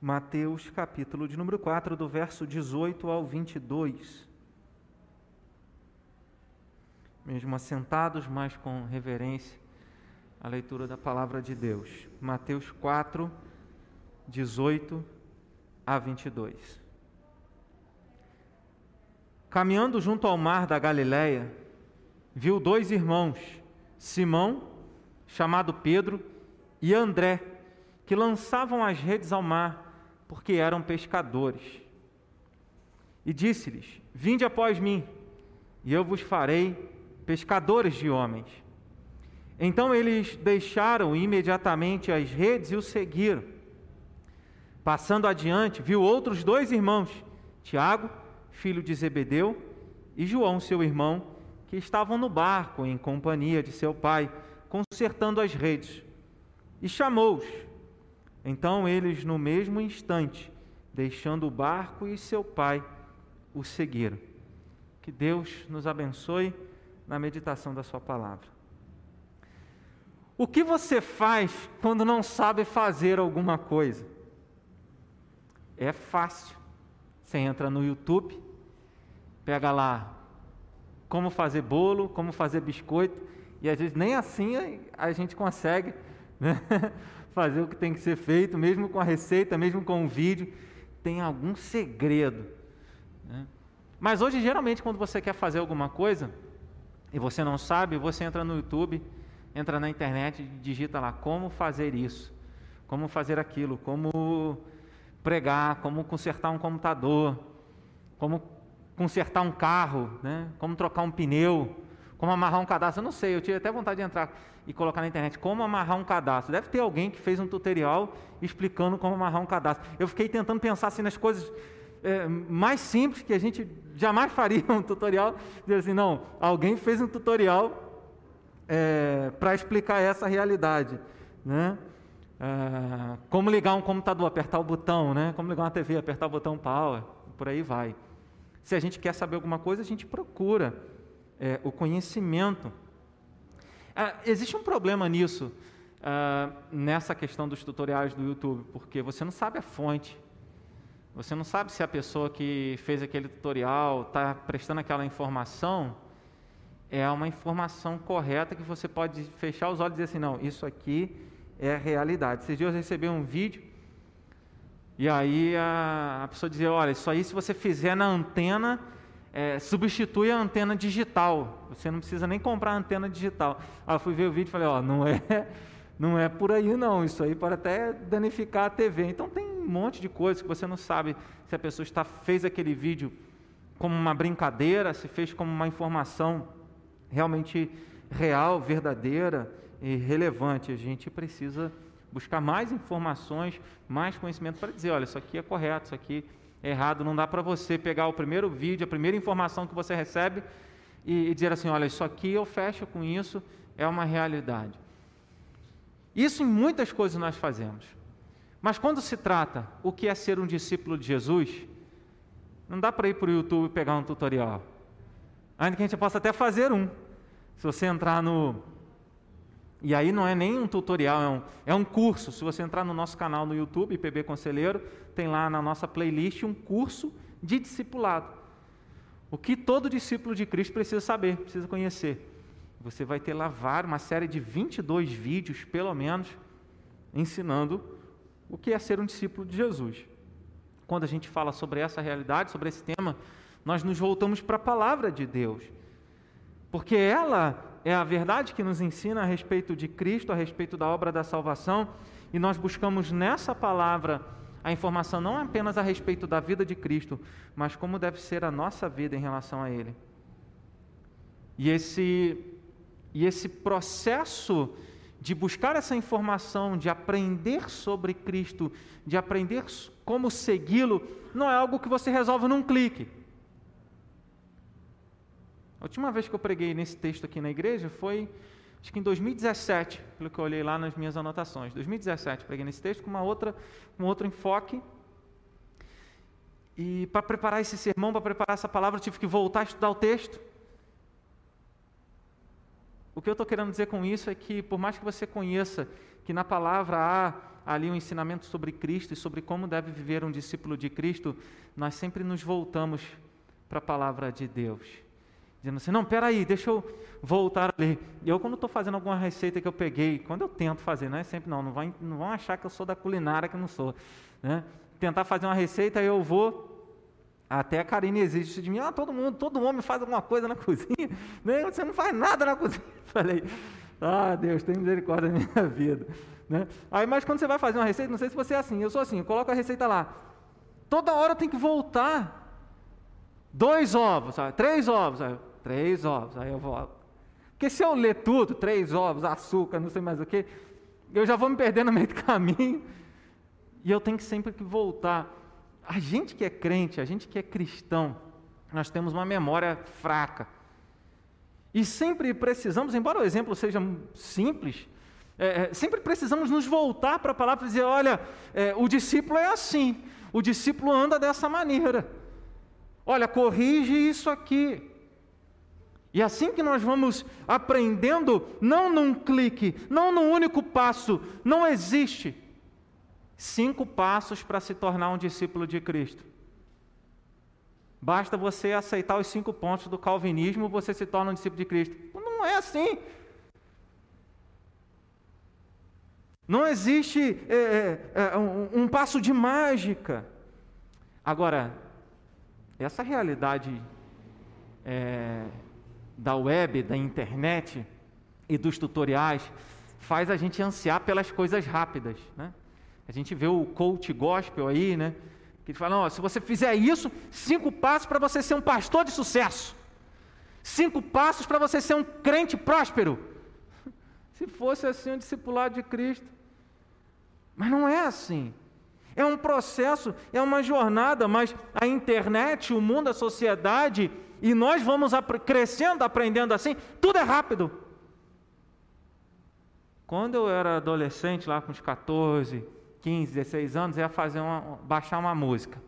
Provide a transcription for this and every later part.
Mateus, capítulo de número 4, do verso 18 ao 22. Mesmo assentados, mas com reverência, a leitura da palavra de Deus. Mateus 4, 18 a 22. Caminhando junto ao mar da Galileia, viu dois irmãos, Simão, chamado Pedro, e André, que lançavam as redes ao mar porque eram pescadores. E disse-lhes: Vinde após mim, e eu vos farei pescadores de homens. Então eles deixaram imediatamente as redes e o seguiram. Passando adiante, viu outros dois irmãos, Tiago, filho de Zebedeu, e João, seu irmão, que estavam no barco em companhia de seu pai, consertando as redes. E chamou-os. Então eles, no mesmo instante, deixando o barco e seu pai, o seguiram. Que Deus nos abençoe na meditação da Sua palavra. O que você faz quando não sabe fazer alguma coisa? É fácil. Você entra no YouTube, pega lá como fazer bolo, como fazer biscoito, e às vezes nem assim a gente consegue. Né? fazer o que tem que ser feito, mesmo com a receita, mesmo com o vídeo, tem algum segredo. Né? Mas hoje, geralmente, quando você quer fazer alguma coisa e você não sabe, você entra no YouTube, entra na internet digita lá como fazer isso, como fazer aquilo, como pregar, como consertar um computador, como consertar um carro, né? como trocar um pneu como amarrar um cadastro, eu não sei, eu tive até vontade de entrar e colocar na internet como amarrar um cadastro. Deve ter alguém que fez um tutorial explicando como amarrar um cadastro. Eu fiquei tentando pensar assim nas coisas é, mais simples que a gente jamais faria um tutorial. Dizer assim, não, alguém fez um tutorial é, para explicar essa realidade, né? É, como ligar um computador, apertar o botão, né? Como ligar uma TV, apertar o botão power, por aí vai. Se a gente quer saber alguma coisa, a gente procura é, o conhecimento. Ah, existe um problema nisso, ah, nessa questão dos tutoriais do YouTube, porque você não sabe a fonte. Você não sabe se a pessoa que fez aquele tutorial está prestando aquela informação é uma informação correta que você pode fechar os olhos e dizer assim, não, isso aqui é realidade. Esses dias eu recebi um vídeo e aí a, a pessoa dizia, olha, isso aí se você fizer na antena é, substitui a antena digital. Você não precisa nem comprar a antena digital. Aí eu fui ver o vídeo e falei, ó, não é, não é por aí não. Isso aí pode até danificar a TV. Então tem um monte de coisas que você não sabe se a pessoa está fez aquele vídeo como uma brincadeira, se fez como uma informação realmente real, verdadeira e relevante. A gente precisa buscar mais informações, mais conhecimento para dizer, olha, isso aqui é correto, isso aqui errado. Não dá para você pegar o primeiro vídeo, a primeira informação que você recebe e, e dizer assim: olha, isso aqui eu fecho com isso, é uma realidade. Isso em muitas coisas nós fazemos. Mas quando se trata o que é ser um discípulo de Jesus, não dá para ir para o YouTube e pegar um tutorial. Ainda que a gente possa até fazer um. Se você entrar no e aí não é nem um tutorial, é um, é um curso. Se você entrar no nosso canal no YouTube, IPB Conselheiro, tem lá na nossa playlist um curso de discipulado. O que todo discípulo de Cristo precisa saber, precisa conhecer. Você vai ter lá uma série de 22 vídeos, pelo menos, ensinando o que é ser um discípulo de Jesus. Quando a gente fala sobre essa realidade, sobre esse tema, nós nos voltamos para a palavra de Deus. Porque ela é a verdade que nos ensina a respeito de Cristo, a respeito da obra da salvação, e nós buscamos nessa palavra a informação não apenas a respeito da vida de Cristo, mas como deve ser a nossa vida em relação a Ele. E esse, e esse processo de buscar essa informação, de aprender sobre Cristo, de aprender como segui-lo, não é algo que você resolve num clique. A última vez que eu preguei nesse texto aqui na igreja foi, acho que em 2017, pelo que eu olhei lá nas minhas anotações. 2017, preguei nesse texto com uma outra, um outro enfoque. E para preparar esse sermão, para preparar essa palavra, eu tive que voltar a estudar o texto. O que eu estou querendo dizer com isso é que, por mais que você conheça que na palavra há ali um ensinamento sobre Cristo e sobre como deve viver um discípulo de Cristo, nós sempre nos voltamos para a palavra de Deus. Dizendo assim, não, peraí, deixa eu voltar ali. Eu, quando estou fazendo alguma receita que eu peguei, quando eu tento fazer, não é sempre não, não vão, não vão achar que eu sou da culinária, que eu não sou. Né? Tentar fazer uma receita, eu vou até a Karine exige de mim, ah, todo mundo, todo homem faz alguma coisa na cozinha, né? você não faz nada na cozinha. Falei, ah, Deus, tem misericórdia da minha vida. Né? Aí, mas quando você vai fazer uma receita, não sei se você é assim, eu sou assim, eu coloco a receita lá. Toda hora eu tenho que voltar. Dois ovos, sabe? três ovos, sabe? Três ovos, aí eu volto. Porque se eu ler tudo, três ovos, açúcar, não sei mais o que, eu já vou me perder no meio do caminho. E eu tenho que sempre que voltar. A gente que é crente, a gente que é cristão, nós temos uma memória fraca. E sempre precisamos, embora o exemplo seja simples, é, é sempre precisamos nos voltar para a palavra e dizer: olha, é, o discípulo é assim, o discípulo anda dessa maneira. Olha, corrige isso aqui. E assim que nós vamos aprendendo, não num clique, não num único passo, não existe cinco passos para se tornar um discípulo de Cristo. Basta você aceitar os cinco pontos do calvinismo, você se torna um discípulo de Cristo. Não é assim. Não existe é, é, é, um, um passo de mágica. Agora, essa realidade é, da web, da internet e dos tutoriais faz a gente ansiar pelas coisas rápidas, né? A gente vê o coach gospel aí, né? Que fala: se você fizer isso, cinco passos para você ser um pastor de sucesso. Cinco passos para você ser um crente próspero. Se fosse assim um discipulado de Cristo. Mas não é assim. É um processo, é uma jornada, mas a internet, o mundo, a sociedade, e nós vamos crescendo, aprendendo assim, tudo é rápido. Quando eu era adolescente, lá com uns 14, 15, 16 anos, ia fazer uma, baixar uma música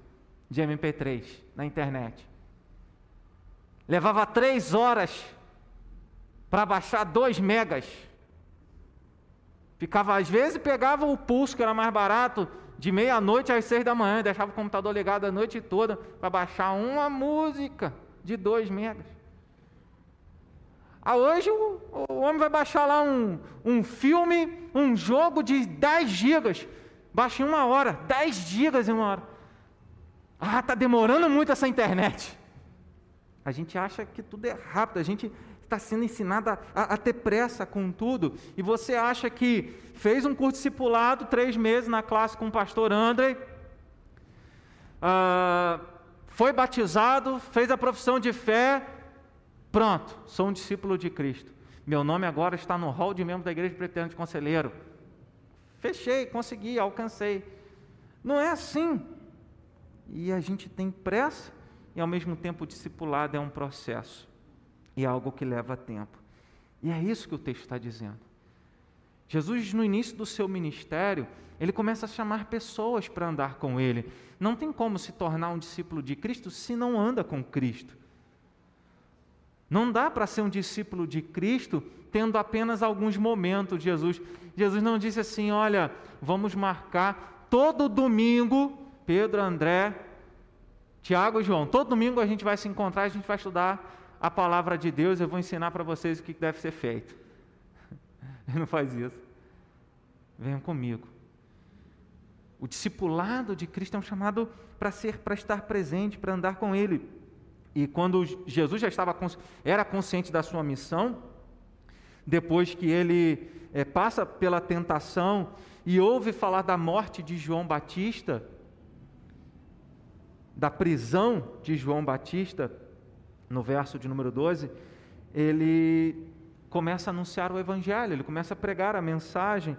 de MP3 na internet. Levava três horas para baixar dois megas. Ficava, às vezes, pegava o pulso, que era mais barato, de meia-noite às seis da manhã, deixava o computador ligado a noite toda para baixar uma música de dois megas. Ah, hoje o, o homem vai baixar lá um, um filme, um jogo de 10 gigas. Baixa em uma hora, 10 gigas em uma hora. Ah, está demorando muito essa internet. A gente acha que tudo é rápido, a gente está sendo ensinado a, a, a, ter pressa com tudo. E você acha que fez um curso discipulado, três meses na classe com o pastor André, ah, foi batizado, fez a profissão de fé, pronto, sou um discípulo de Cristo. Meu nome agora está no hall de membro da Igreja Presbiteriana de Conselheiro. Fechei, consegui, alcancei. Não é assim. E a gente tem pressa e ao mesmo tempo o discipulado é um processo e é algo que leva tempo. E é isso que o texto está dizendo. Jesus, no início do seu ministério, ele começa a chamar pessoas para andar com ele. Não tem como se tornar um discípulo de Cristo se não anda com Cristo. Não dá para ser um discípulo de Cristo tendo apenas alguns momentos de Jesus. Jesus não disse assim: olha, vamos marcar todo domingo, Pedro, André, Tiago e João, todo domingo a gente vai se encontrar, a gente vai estudar a palavra de Deus, eu vou ensinar para vocês o que deve ser feito. Ele não faz isso. Venham comigo. O discipulado de Cristo é um chamado para ser, para estar presente, para andar com Ele. E quando Jesus já estava era consciente da sua missão, depois que ele é, passa pela tentação e ouve falar da morte de João Batista, da prisão de João Batista, no verso de número 12, ele começa a anunciar o Evangelho, ele começa a pregar a mensagem.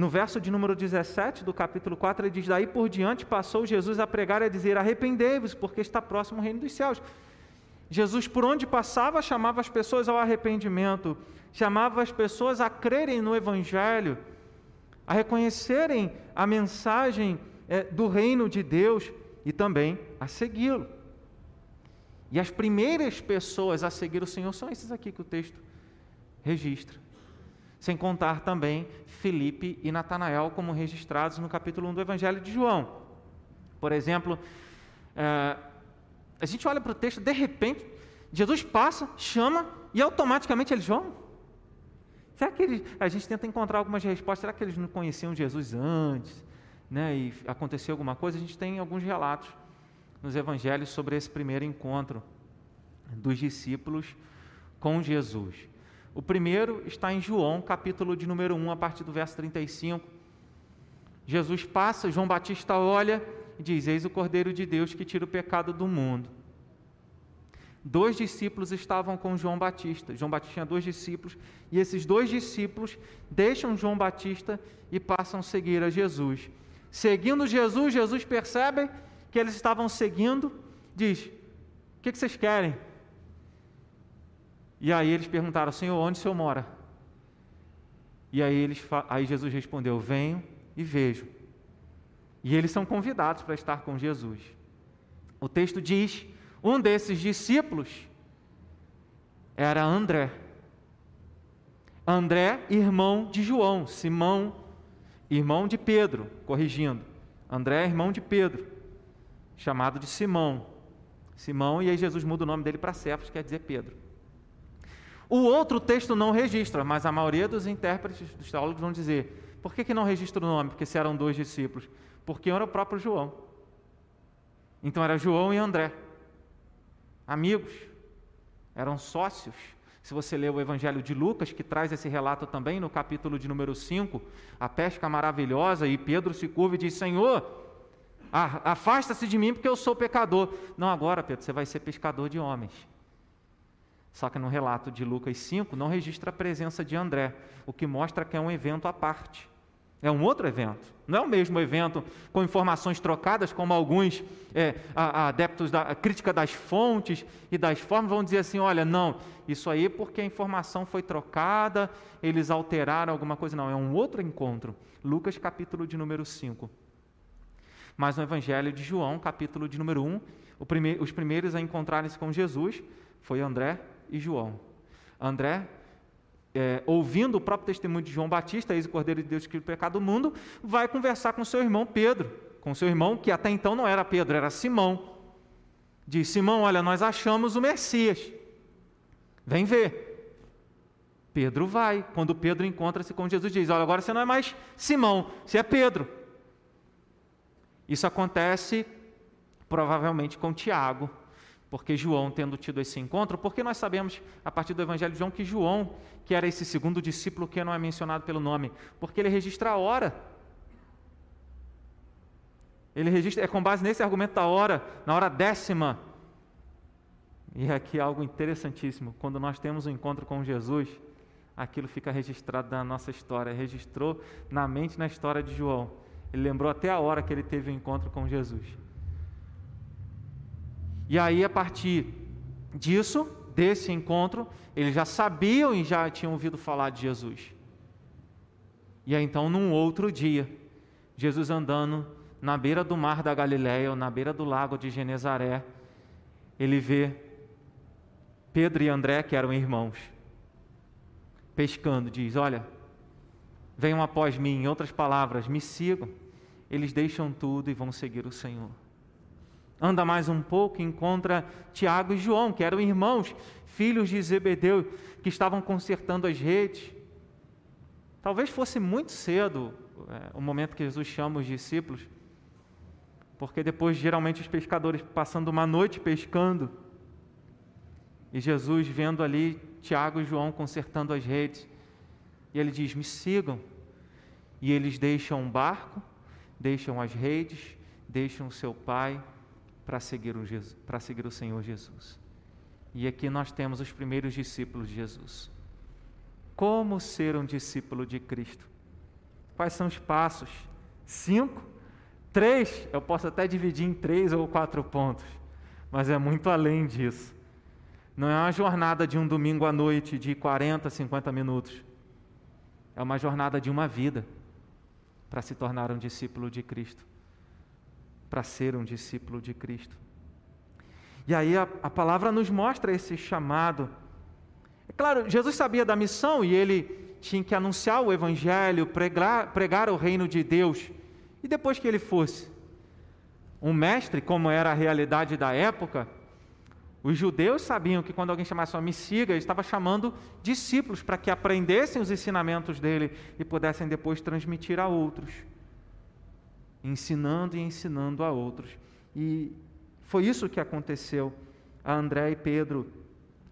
No verso de número 17 do capítulo 4, ele diz: Daí por diante passou Jesus a pregar e a dizer: Arrependei-vos, porque está próximo o reino dos céus. Jesus, por onde passava, chamava as pessoas ao arrependimento, chamava as pessoas a crerem no Evangelho, a reconhecerem a mensagem é, do reino de Deus e também a segui-lo. E as primeiras pessoas a seguir o Senhor são esses aqui que o texto registra. Sem contar também Felipe e Natanael, como registrados no capítulo 1 do Evangelho de João. Por exemplo, é, a gente olha para o texto, de repente, Jesus passa, chama e automaticamente eles vão. Será que eles, a gente tenta encontrar algumas respostas? Será que eles não conheciam Jesus antes? Né, e aconteceu alguma coisa? A gente tem alguns relatos nos evangelhos sobre esse primeiro encontro dos discípulos com Jesus. O primeiro está em João, capítulo de número 1, a partir do verso 35. Jesus passa, João Batista olha e diz: Eis o Cordeiro de Deus que tira o pecado do mundo. Dois discípulos estavam com João Batista. João Batista tinha dois discípulos, e esses dois discípulos deixam João Batista e passam a seguir a Jesus. Seguindo Jesus, Jesus percebe que eles estavam seguindo, diz: O que, vocês querem? E aí eles perguntaram: Senhor, onde o senhor mora? E aí, eles, aí Jesus respondeu: Venho e vejo. E eles são convidados para estar com Jesus. O texto diz: um desses discípulos era André. André, irmão de João, Simão, irmão de Pedro, corrigindo. André, irmão de Pedro, chamado de Simão. Simão, e aí Jesus muda o nome dele para Cefas, quer dizer Pedro. O outro texto não registra, mas a maioria dos intérpretes, dos teólogos vão dizer: por que, que não registra o nome? Porque se eram dois discípulos. Porque era o próprio João. Então era João e André, amigos, eram sócios. Se você ler o Evangelho de Lucas, que traz esse relato também no capítulo de número 5, a pesca maravilhosa, e Pedro se curva e diz: Senhor, afasta-se de mim porque eu sou pecador. Não, agora, Pedro, você vai ser pescador de homens. Só que no relato de Lucas 5 não registra a presença de André, o que mostra que é um evento à parte. É um outro evento. Não é o mesmo evento com informações trocadas, como alguns é, adeptos da crítica das fontes e das formas vão dizer assim: olha, não, isso aí porque a informação foi trocada, eles alteraram alguma coisa. Não, é um outro encontro. Lucas, capítulo de número 5. Mas no Evangelho de João, capítulo de número 1, os primeiros a encontrarem-se com Jesus foi André e João. André, é, ouvindo o próprio testemunho de João Batista, ex Cordeiro de Deus que pecado do mundo, vai conversar com seu irmão Pedro, com seu irmão que até então não era Pedro, era Simão. Diz: Simão, olha, nós achamos o Messias. Vem ver. Pedro vai. Quando Pedro encontra-se com Jesus, diz: Olha, agora você não é mais Simão, você é Pedro. Isso acontece provavelmente com Tiago, porque João, tendo tido esse encontro, porque nós sabemos, a partir do Evangelho de João, que João, que era esse segundo discípulo que não é mencionado pelo nome, porque ele registra a hora. Ele registra, é com base nesse argumento da hora, na hora décima. E aqui algo interessantíssimo: quando nós temos um encontro com Jesus, aquilo fica registrado na nossa história, registrou na mente na história de João. Ele lembrou até a hora que ele teve o um encontro com Jesus. E aí, a partir disso, desse encontro, eles já sabiam e já tinham ouvido falar de Jesus. E aí, então, num outro dia, Jesus andando na beira do mar da Galiléia, ou na beira do lago de Genezaré, ele vê Pedro e André, que eram irmãos, pescando, diz: Olha, venham após mim, em outras palavras, me sigam. Eles deixam tudo e vão seguir o Senhor. Anda mais um pouco e encontra Tiago e João, que eram irmãos, filhos de Zebedeu, que estavam consertando as redes. Talvez fosse muito cedo é, o momento que Jesus chama os discípulos, porque depois, geralmente, os pescadores passando uma noite pescando, e Jesus vendo ali Tiago e João consertando as redes, e ele diz: Me sigam. E eles deixam o barco, deixam as redes, deixam o seu pai para seguir, o Jesus, para seguir o Senhor Jesus. E aqui nós temos os primeiros discípulos de Jesus. Como ser um discípulo de Cristo? Quais são os passos? Cinco? Três? Eu posso até dividir em três ou quatro pontos, mas é muito além disso. Não é uma jornada de um domingo à noite de 40, 50 minutos. É uma jornada de uma vida para se tornar um discípulo de Cristo para ser um discípulo de Cristo. E aí a, a palavra nos mostra esse chamado. É claro, Jesus sabia da missão e ele tinha que anunciar o Evangelho, pregar, pregar o reino de Deus. E depois que ele fosse um mestre, como era a realidade da época, os judeus sabiam que quando alguém chamasse uma ele estava chamando discípulos para que aprendessem os ensinamentos dele e pudessem depois transmitir a outros, ensinando e ensinando a outros. E foi isso que aconteceu a André e Pedro,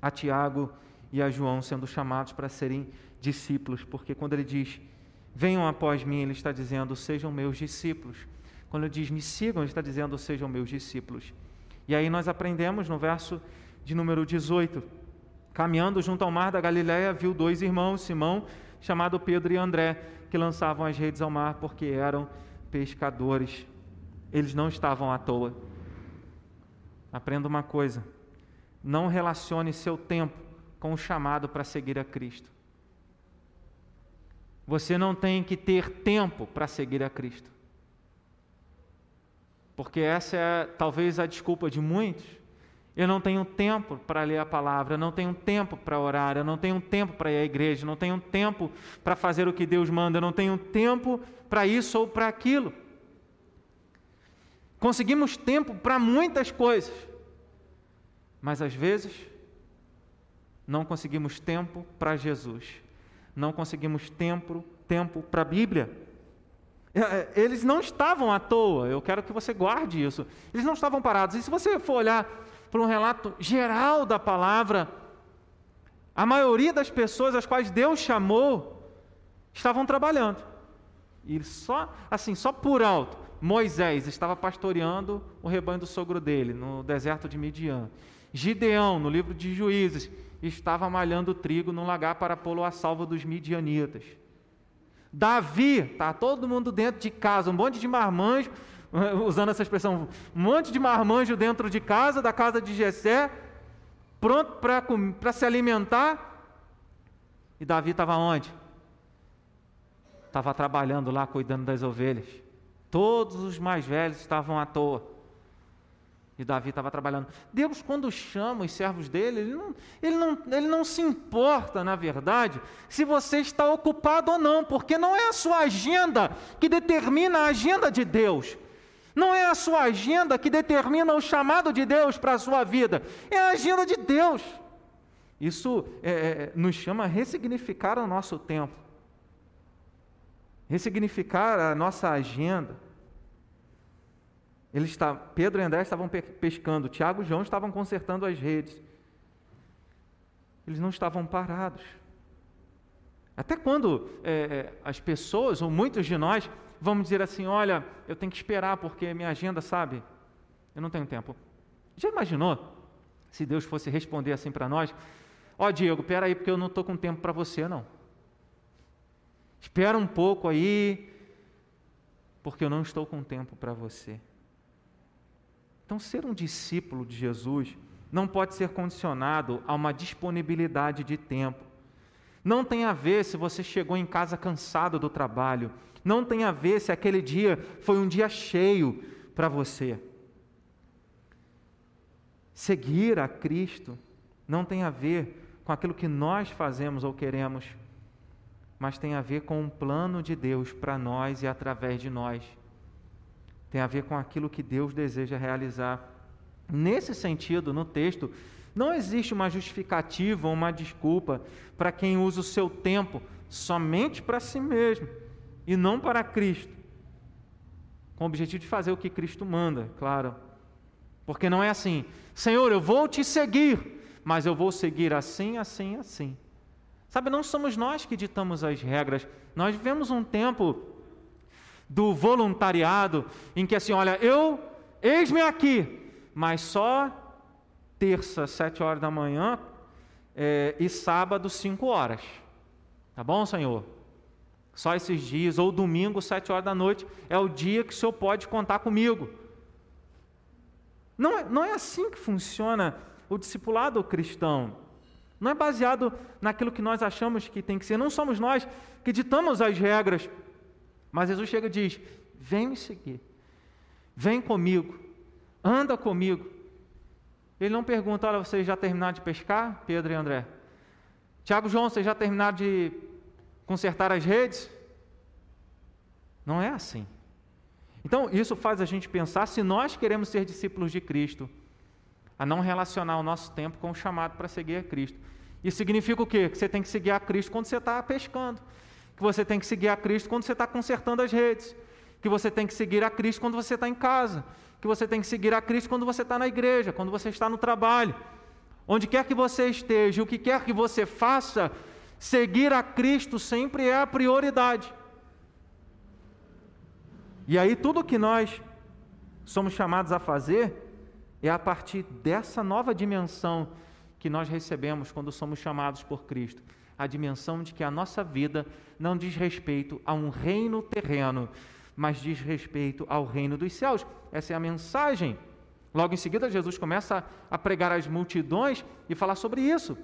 a Tiago e a João sendo chamados para serem discípulos, porque quando ele diz: "Venham após mim", ele está dizendo: "Sejam meus discípulos". Quando ele diz: "Me sigam", ele está dizendo: "Sejam meus discípulos". E aí nós aprendemos no verso de número 18: Caminhando junto ao mar da Galiléia, viu dois irmãos, Simão, chamado Pedro e André, que lançavam as redes ao mar porque eram pescadores. Eles não estavam à toa. Aprenda uma coisa: não relacione seu tempo com o chamado para seguir a Cristo. Você não tem que ter tempo para seguir a Cristo porque essa é talvez a desculpa de muitos. Eu não tenho tempo para ler a palavra, eu não tenho tempo para orar, eu não tenho tempo para ir à igreja, eu não tenho tempo para fazer o que Deus manda, eu não tenho tempo para isso ou para aquilo. Conseguimos tempo para muitas coisas, mas às vezes não conseguimos tempo para Jesus, não conseguimos tempo, tempo para a Bíblia. É, é, eles não estavam à toa, eu quero que você guarde isso. Eles não estavam parados. E se você for olhar para um relato geral da palavra, a maioria das pessoas às quais Deus chamou estavam trabalhando. E só, assim, só por alto, Moisés estava pastoreando o rebanho do sogro dele no deserto de Midian. Gideão, no livro de Juízes, estava malhando trigo num lagar para pô-lo a salvo dos midianitas. Davi, tá todo mundo dentro de casa, um monte de marmanjo, usando essa expressão, um monte de marmanjo dentro de casa, da casa de Jessé, pronto para se alimentar. E Davi estava onde? Estava trabalhando lá, cuidando das ovelhas. Todos os mais velhos estavam à toa. E Davi estava trabalhando. Deus, quando chama os servos dele, ele não, ele, não, ele não se importa, na verdade, se você está ocupado ou não, porque não é a sua agenda que determina a agenda de Deus. Não é a sua agenda que determina o chamado de Deus para a sua vida. É a agenda de Deus. Isso é, é nos chama a ressignificar o nosso tempo, ressignificar a nossa agenda. Eles está, Pedro e André estavam pescando, Tiago e João estavam consertando as redes. Eles não estavam parados. Até quando é, é, as pessoas, ou muitos de nós, vamos dizer assim: olha, eu tenho que esperar porque minha agenda, sabe, eu não tenho tempo. Já imaginou se Deus fosse responder assim para nós? Ó oh, Diego, espera aí porque eu não estou com tempo para você, não. Espera um pouco aí, porque eu não estou com tempo para você. Então, ser um discípulo de Jesus não pode ser condicionado a uma disponibilidade de tempo. Não tem a ver se você chegou em casa cansado do trabalho. Não tem a ver se aquele dia foi um dia cheio para você. Seguir a Cristo não tem a ver com aquilo que nós fazemos ou queremos, mas tem a ver com um plano de Deus para nós e através de nós tem a ver com aquilo que Deus deseja realizar. Nesse sentido, no texto, não existe uma justificativa ou uma desculpa para quem usa o seu tempo somente para si mesmo e não para Cristo, com o objetivo de fazer o que Cristo manda, claro. Porque não é assim, Senhor, eu vou te seguir, mas eu vou seguir assim, assim, assim. Sabe, não somos nós que ditamos as regras. Nós vivemos um tempo do voluntariado, em que assim, olha, eu, eis-me aqui, mas só terça, sete horas da manhã, é, e sábado, cinco horas. Tá bom, Senhor? Só esses dias, ou domingo, sete horas da noite, é o dia que o Senhor pode contar comigo. Não é, não é assim que funciona o discipulado cristão. Não é baseado naquilo que nós achamos que tem que ser. Não somos nós que ditamos as regras mas Jesus chega e diz: Vem me seguir, vem comigo, anda comigo. Ele não pergunta: Olha, vocês já terminaram de pescar, Pedro e André? Tiago João, vocês já terminaram de consertar as redes? Não é assim. Então, isso faz a gente pensar se nós queremos ser discípulos de Cristo, a não relacionar o nosso tempo com o chamado para seguir a Cristo. Isso significa o quê? Que você tem que seguir a Cristo quando você está pescando, que você tem que seguir a Cristo quando você está consertando as redes, que você tem que seguir a Cristo quando você está em casa, que você tem que seguir a Cristo quando você está na igreja, quando você está no trabalho. Onde quer que você esteja, o que quer que você faça, seguir a Cristo sempre é a prioridade. E aí, tudo que nós somos chamados a fazer é a partir dessa nova dimensão que nós recebemos quando somos chamados por Cristo a dimensão de que a nossa vida não diz respeito a um reino terreno, mas diz respeito ao reino dos céus. Essa é a mensagem. Logo em seguida, Jesus começa a pregar às multidões e falar sobre isso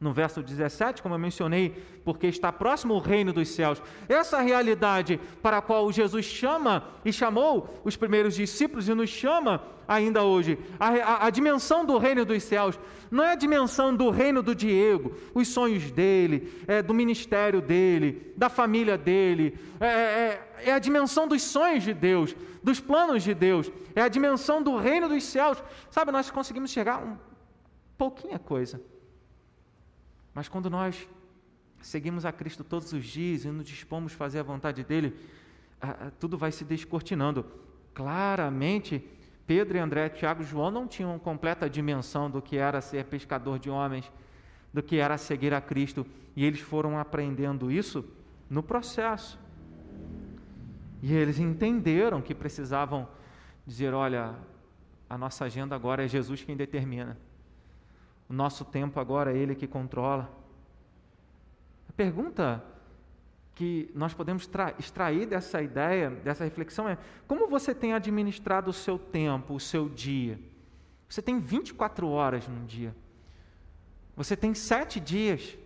no verso 17, como eu mencionei, porque está próximo o reino dos céus. Essa realidade para a qual Jesus chama e chamou os primeiros discípulos e nos chama ainda hoje, a, a, a dimensão do reino dos céus, não é a dimensão do reino do Diego, os sonhos dele, é, do ministério dele, da família dele, é, é, é a dimensão dos sonhos de Deus, dos planos de Deus, é a dimensão do reino dos céus. Sabe, nós conseguimos chegar a um pouquinha coisa mas quando nós seguimos a Cristo todos os dias e nos dispomos a fazer a vontade dele, tudo vai se descortinando. Claramente, Pedro André, Tiago e João não tinham completa dimensão do que era ser pescador de homens, do que era seguir a Cristo, e eles foram aprendendo isso no processo. E eles entenderam que precisavam dizer: olha, a nossa agenda agora é Jesus quem determina. O nosso tempo agora é Ele que controla. A pergunta que nós podemos extrair dessa ideia, dessa reflexão é: como você tem administrado o seu tempo, o seu dia? Você tem 24 horas num dia. Você tem sete dias.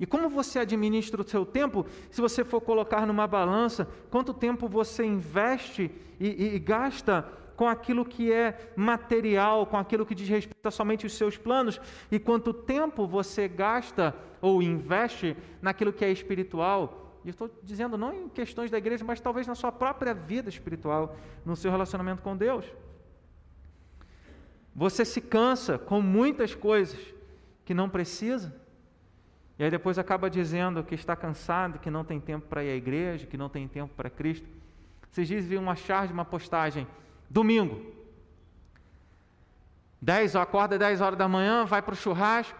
E como você administra o seu tempo, se você for colocar numa balança, quanto tempo você investe e, e, e gasta com aquilo que é material, com aquilo que diz respeito a somente os seus planos, e quanto tempo você gasta ou investe naquilo que é espiritual. E estou dizendo não em questões da igreja, mas talvez na sua própria vida espiritual, no seu relacionamento com Deus. Você se cansa com muitas coisas que não precisa, e aí depois acaba dizendo que está cansado, que não tem tempo para ir à igreja, que não tem tempo para Cristo. Vocês dizem uma charge, uma postagem Domingo. 10, acorda 10 horas da manhã, vai para o churrasco.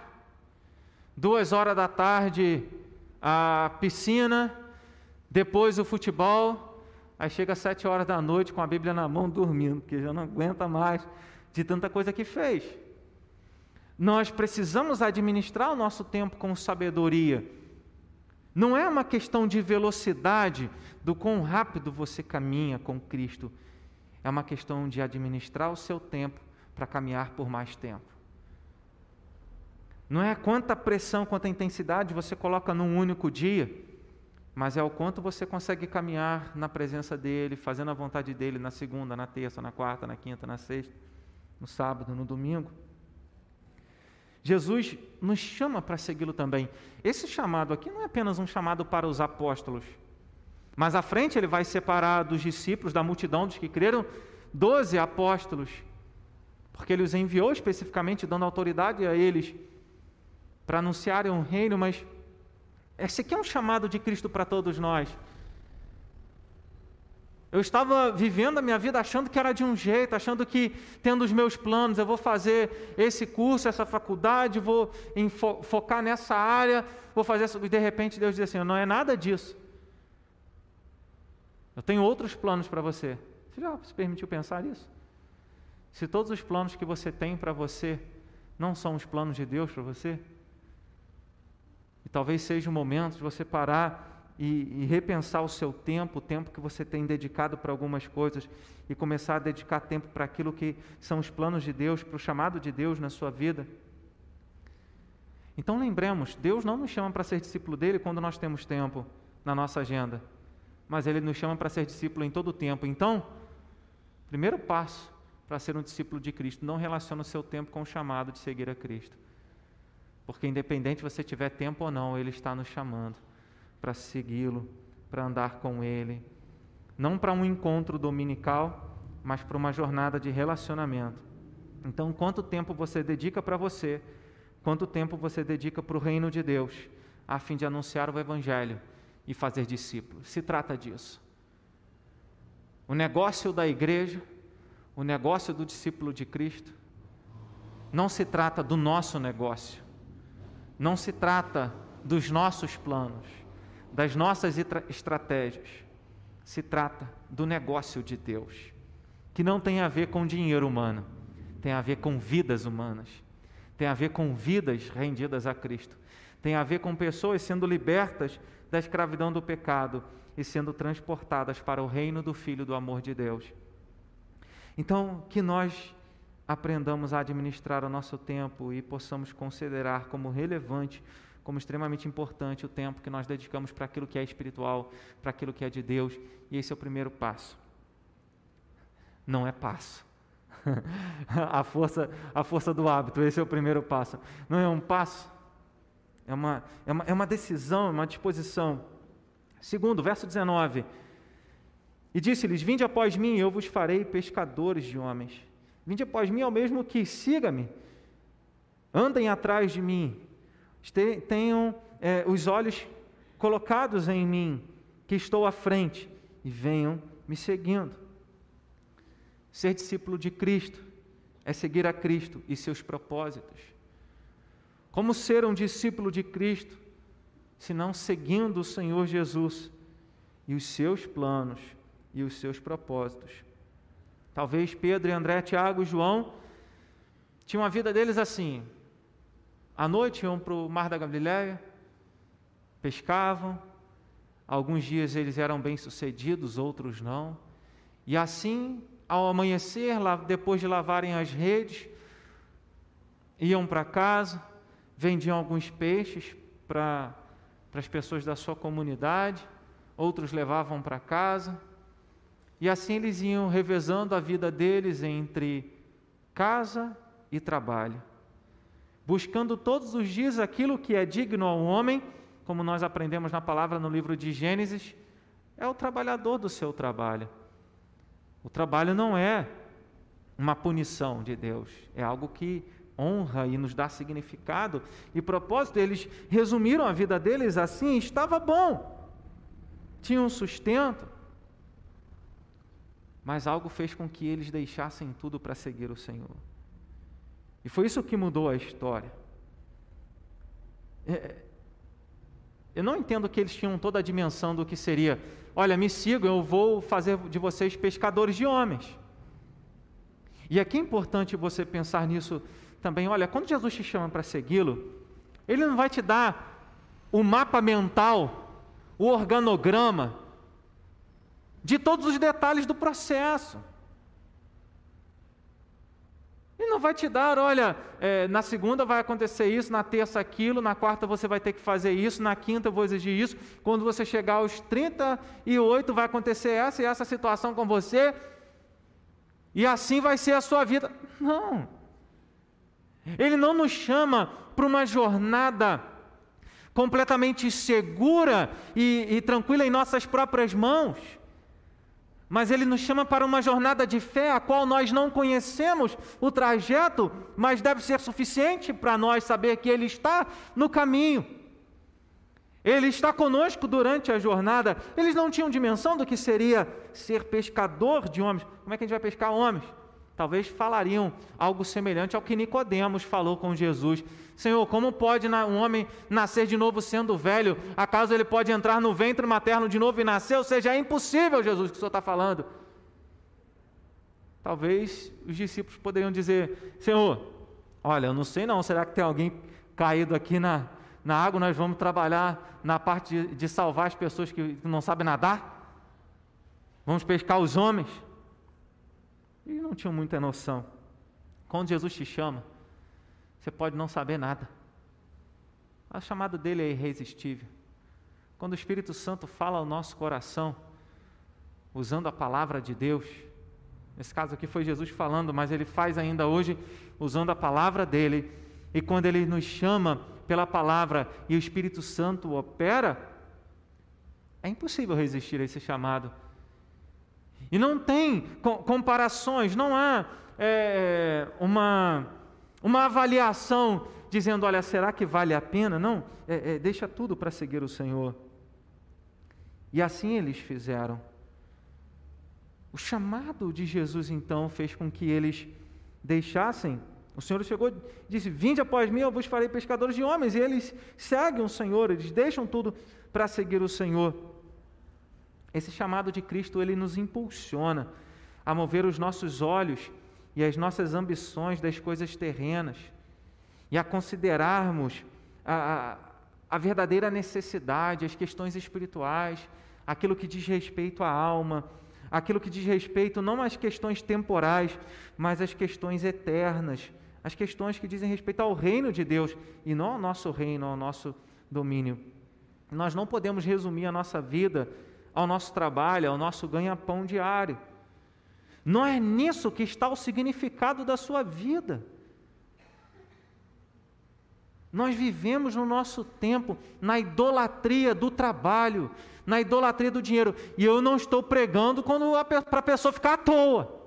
Duas horas da tarde, a piscina. Depois o futebol. Aí chega às 7 horas da noite com a Bíblia na mão, dormindo, porque já não aguenta mais de tanta coisa que fez. Nós precisamos administrar o nosso tempo com sabedoria. Não é uma questão de velocidade, do quão rápido você caminha com Cristo, é uma questão de administrar o seu tempo para caminhar por mais tempo. Não é quanta pressão, quanta intensidade você coloca num único dia, mas é o quanto você consegue caminhar na presença dele, fazendo a vontade dele na segunda, na terça, na quarta, na quinta, na sexta, no sábado, no domingo. Jesus nos chama para segui-lo também. Esse chamado aqui não é apenas um chamado para os apóstolos. Mas à frente ele vai separar dos discípulos, da multidão dos que creram, doze apóstolos, porque ele os enviou especificamente, dando autoridade a eles para anunciarem um reino, mas esse aqui é um chamado de Cristo para todos nós. Eu estava vivendo a minha vida achando que era de um jeito, achando que, tendo os meus planos, eu vou fazer esse curso, essa faculdade, vou focar nessa área, vou fazer isso. E de repente Deus diz assim: não é nada disso. Eu tenho outros planos para você. Você já se permitiu pensar nisso? Se todos os planos que você tem para você não são os planos de Deus para você, e talvez seja o momento de você parar e, e, repensar o seu tempo, o tempo que você tem dedicado para algumas coisas, e começar a dedicar tempo para aquilo que são os planos de Deus, para o chamado de Deus na sua vida. Então lembremos, Deus não nos chama para ser discípulo dele quando nós temos tempo na nossa agenda mas ele nos chama para ser discípulo em todo o tempo. Então, primeiro passo para ser um discípulo de Cristo, não relaciona o seu tempo com o chamado de seguir a Cristo. Porque independente você tiver tempo ou não, Ele está nos chamando para segui-lo, para andar com Ele. Não para um encontro dominical, mas para uma jornada de relacionamento. Então, quanto tempo você dedica para você? Quanto tempo você dedica para o reino de Deus, a fim de anunciar o Evangelho e fazer discípulos? Se trata disso. O negócio da igreja, o negócio do discípulo de Cristo, não se trata do nosso negócio, não se trata dos nossos planos, das nossas estratégias, se trata do negócio de Deus, que não tem a ver com dinheiro humano, tem a ver com vidas humanas, tem a ver com vidas rendidas a Cristo, tem a ver com pessoas sendo libertas da escravidão do pecado e sendo transportadas para o reino do Filho do amor de Deus. Então, que nós aprendamos a administrar o nosso tempo e possamos considerar como relevante, como extremamente importante o tempo que nós dedicamos para aquilo que é espiritual, para aquilo que é de Deus, e esse é o primeiro passo. Não é passo. a força, a força do hábito, esse é o primeiro passo. Não é um passo, é uma, é uma, é uma decisão, é uma disposição. Segundo, verso 19. E disse-lhes: Vinde após mim, eu vos farei pescadores de homens. Vinde após mim, ao mesmo que siga-me. Andem atrás de mim. Tenham é, os olhos colocados em mim, que estou à frente, e venham me seguindo. Ser discípulo de Cristo é seguir a Cristo e seus propósitos. Como ser um discípulo de Cristo, se não seguindo o Senhor Jesus e os seus planos e os seus propósitos? Talvez Pedro André, Tiago e João tinham a vida deles assim. À noite iam para o mar da Galiléia, pescavam, alguns dias eles eram bem-sucedidos, outros não. E assim, ao amanhecer, depois de lavarem as redes, iam para casa, vendiam alguns peixes para as pessoas da sua comunidade, outros levavam para casa e assim eles iam revezando a vida deles entre casa e trabalho, buscando todos os dias aquilo que é digno ao homem, como nós aprendemos na palavra no livro de Gênesis, é o trabalhador do seu trabalho. O trabalho não é uma punição de Deus, é algo que honra e nos dá significado e propósito. Eles resumiram a vida deles assim: estava bom, tinham sustento, mas algo fez com que eles deixassem tudo para seguir o Senhor. E foi isso que mudou a história. É, eu não entendo que eles tinham toda a dimensão do que seria: olha, me sigam, eu vou fazer de vocês pescadores de homens. E aqui é importante você pensar nisso também. Olha, quando Jesus te chama para segui-lo, ele não vai te dar o mapa mental, o organograma, de todos os detalhes do processo. Ele não vai te dar, olha, é, na segunda vai acontecer isso, na terça aquilo, na quarta você vai ter que fazer isso, na quinta eu vou exigir isso, quando você chegar aos 38 vai acontecer essa e essa situação com você, e assim vai ser a sua vida. Não. Ele não nos chama para uma jornada completamente segura e, e tranquila em nossas próprias mãos mas ele nos chama para uma jornada de fé, a qual nós não conhecemos o trajeto, mas deve ser suficiente para nós saber que ele está no caminho. Ele está conosco durante a jornada. Eles não tinham dimensão do que seria ser pescador de homens. Como é que a gente vai pescar homens? Talvez falariam algo semelhante ao que Nicodemos falou com Jesus. Senhor, como pode um homem nascer de novo sendo velho? Acaso ele pode entrar no ventre materno de novo e nascer? Ou seja, é impossível, Jesus, que o Senhor está falando. Talvez os discípulos poderiam dizer: Senhor, olha, eu não sei não, será que tem alguém caído aqui na, na água? Nós vamos trabalhar na parte de, de salvar as pessoas que não sabem nadar? Vamos pescar os homens? E não tinham muita noção. Quando Jesus te chama, você pode não saber nada. A chamada dele é irresistível. Quando o Espírito Santo fala ao nosso coração, usando a palavra de Deus, nesse caso aqui foi Jesus falando, mas ele faz ainda hoje usando a palavra dele, e quando ele nos chama pela palavra e o Espírito Santo opera, é impossível resistir a esse chamado. E não tem comparações, não há é, uma, uma avaliação dizendo: olha, será que vale a pena? Não, é, é, deixa tudo para seguir o Senhor. E assim eles fizeram. O chamado de Jesus então fez com que eles deixassem. O Senhor chegou e disse: Vinde após mim, eu vos farei pescadores de homens. E eles seguem o Senhor, eles deixam tudo para seguir o Senhor. Esse chamado de Cristo, ele nos impulsiona a mover os nossos olhos e as nossas ambições das coisas terrenas e a considerarmos a, a, verdadeira necessidade, as questões espirituais, aquilo que diz respeito à alma, aquilo que diz respeito não às questões temporais, mas às questões eternas, as questões que dizem respeito ao reino de Deus e não ao nosso reino, ao nosso domínio. Nós não podemos resumir a nossa vida ao nosso trabalho, ao nosso ganha-pão diário. Não é nisso que está o significado da sua vida. Nós vivemos no nosso tempo na idolatria do trabalho, na idolatria do dinheiro. E eu não estou pregando para a pessoa ficar à toa.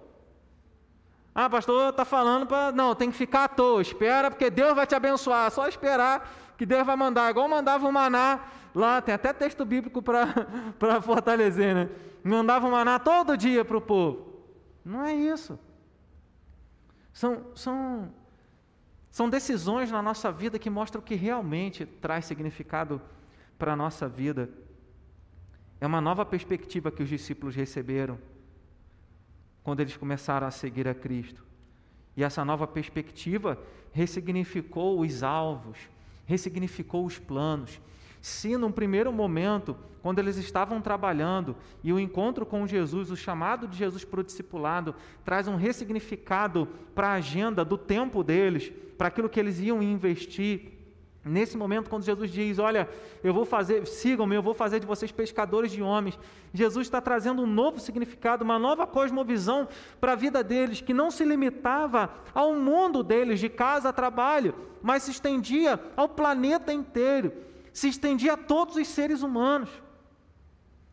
Ah, pastor, está falando para. Não, tem que ficar à toa. Espera, porque Deus vai te abençoar. Só esperar que Deus vai mandar. Igual mandava o maná lá, tem até texto bíblico para fortalecer, né? Mandava maná todo dia para o povo. Não é isso. São, são, são decisões na nossa vida que mostram o que realmente traz significado para a nossa vida. É uma nova perspectiva que os discípulos receberam quando eles começaram a seguir a Cristo. E essa nova perspectiva ressignificou os alvos, ressignificou os planos, se num primeiro momento, quando eles estavam trabalhando e o encontro com Jesus, o chamado de Jesus para o discipulado, traz um ressignificado para a agenda do tempo deles, para aquilo que eles iam investir. Nesse momento, quando Jesus diz: Olha, eu vou fazer, sigam-me, eu vou fazer de vocês pescadores de homens. Jesus está trazendo um novo significado, uma nova cosmovisão para a vida deles, que não se limitava ao mundo deles, de casa a trabalho, mas se estendia ao planeta inteiro se estendia a todos os seres humanos.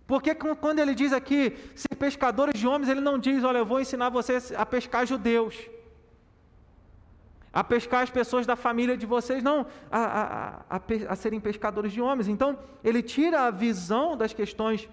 Porque quando ele diz aqui, ser pescadores de homens, ele não diz, olha, eu vou ensinar vocês a pescar judeus, a pescar as pessoas da família de vocês, não, a, a, a, a serem pescadores de homens. Então, ele tira a visão das questões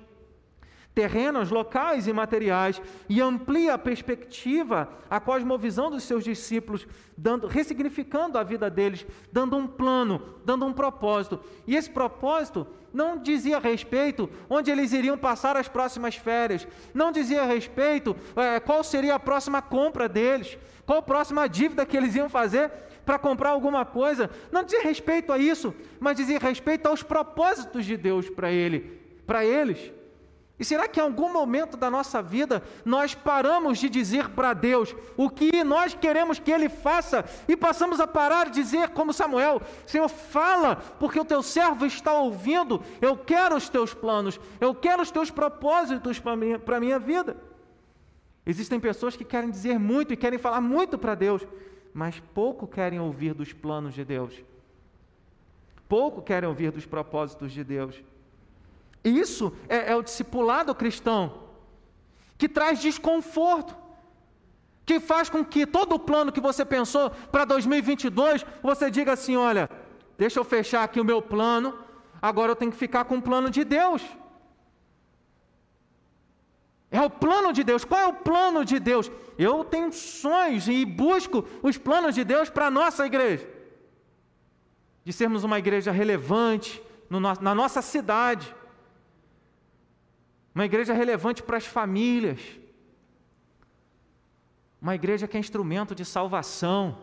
terrenos, locais e materiais, e amplia a perspectiva, a cosmovisão dos seus discípulos, dando, ressignificando a vida deles, dando um plano, dando um propósito. E esse propósito não dizia respeito onde eles iriam passar as próximas férias, não dizia respeito é, qual seria a próxima compra deles, qual a próxima dívida que eles iam fazer para comprar alguma coisa. Não dizia respeito a isso, mas dizia respeito aos propósitos de Deus para ele, para eles. E será que em algum momento da nossa vida nós paramos de dizer para Deus o que nós queremos que Ele faça e passamos a parar de dizer, como Samuel: Senhor, fala, porque o teu servo está ouvindo, eu quero os teus planos, eu quero os teus propósitos para minha, a minha vida. Existem pessoas que querem dizer muito e querem falar muito para Deus, mas pouco querem ouvir dos planos de Deus, pouco querem ouvir dos propósitos de Deus. Isso é, é o discipulado cristão, que traz desconforto, que faz com que todo o plano que você pensou para 2022, você diga assim: olha, deixa eu fechar aqui o meu plano, agora eu tenho que ficar com o plano de Deus. É o plano de Deus. Qual é o plano de Deus? Eu tenho sonhos e busco os planos de Deus para a nossa igreja. De sermos uma igreja relevante no, na nossa cidade uma igreja relevante para as famílias, uma igreja que é instrumento de salvação.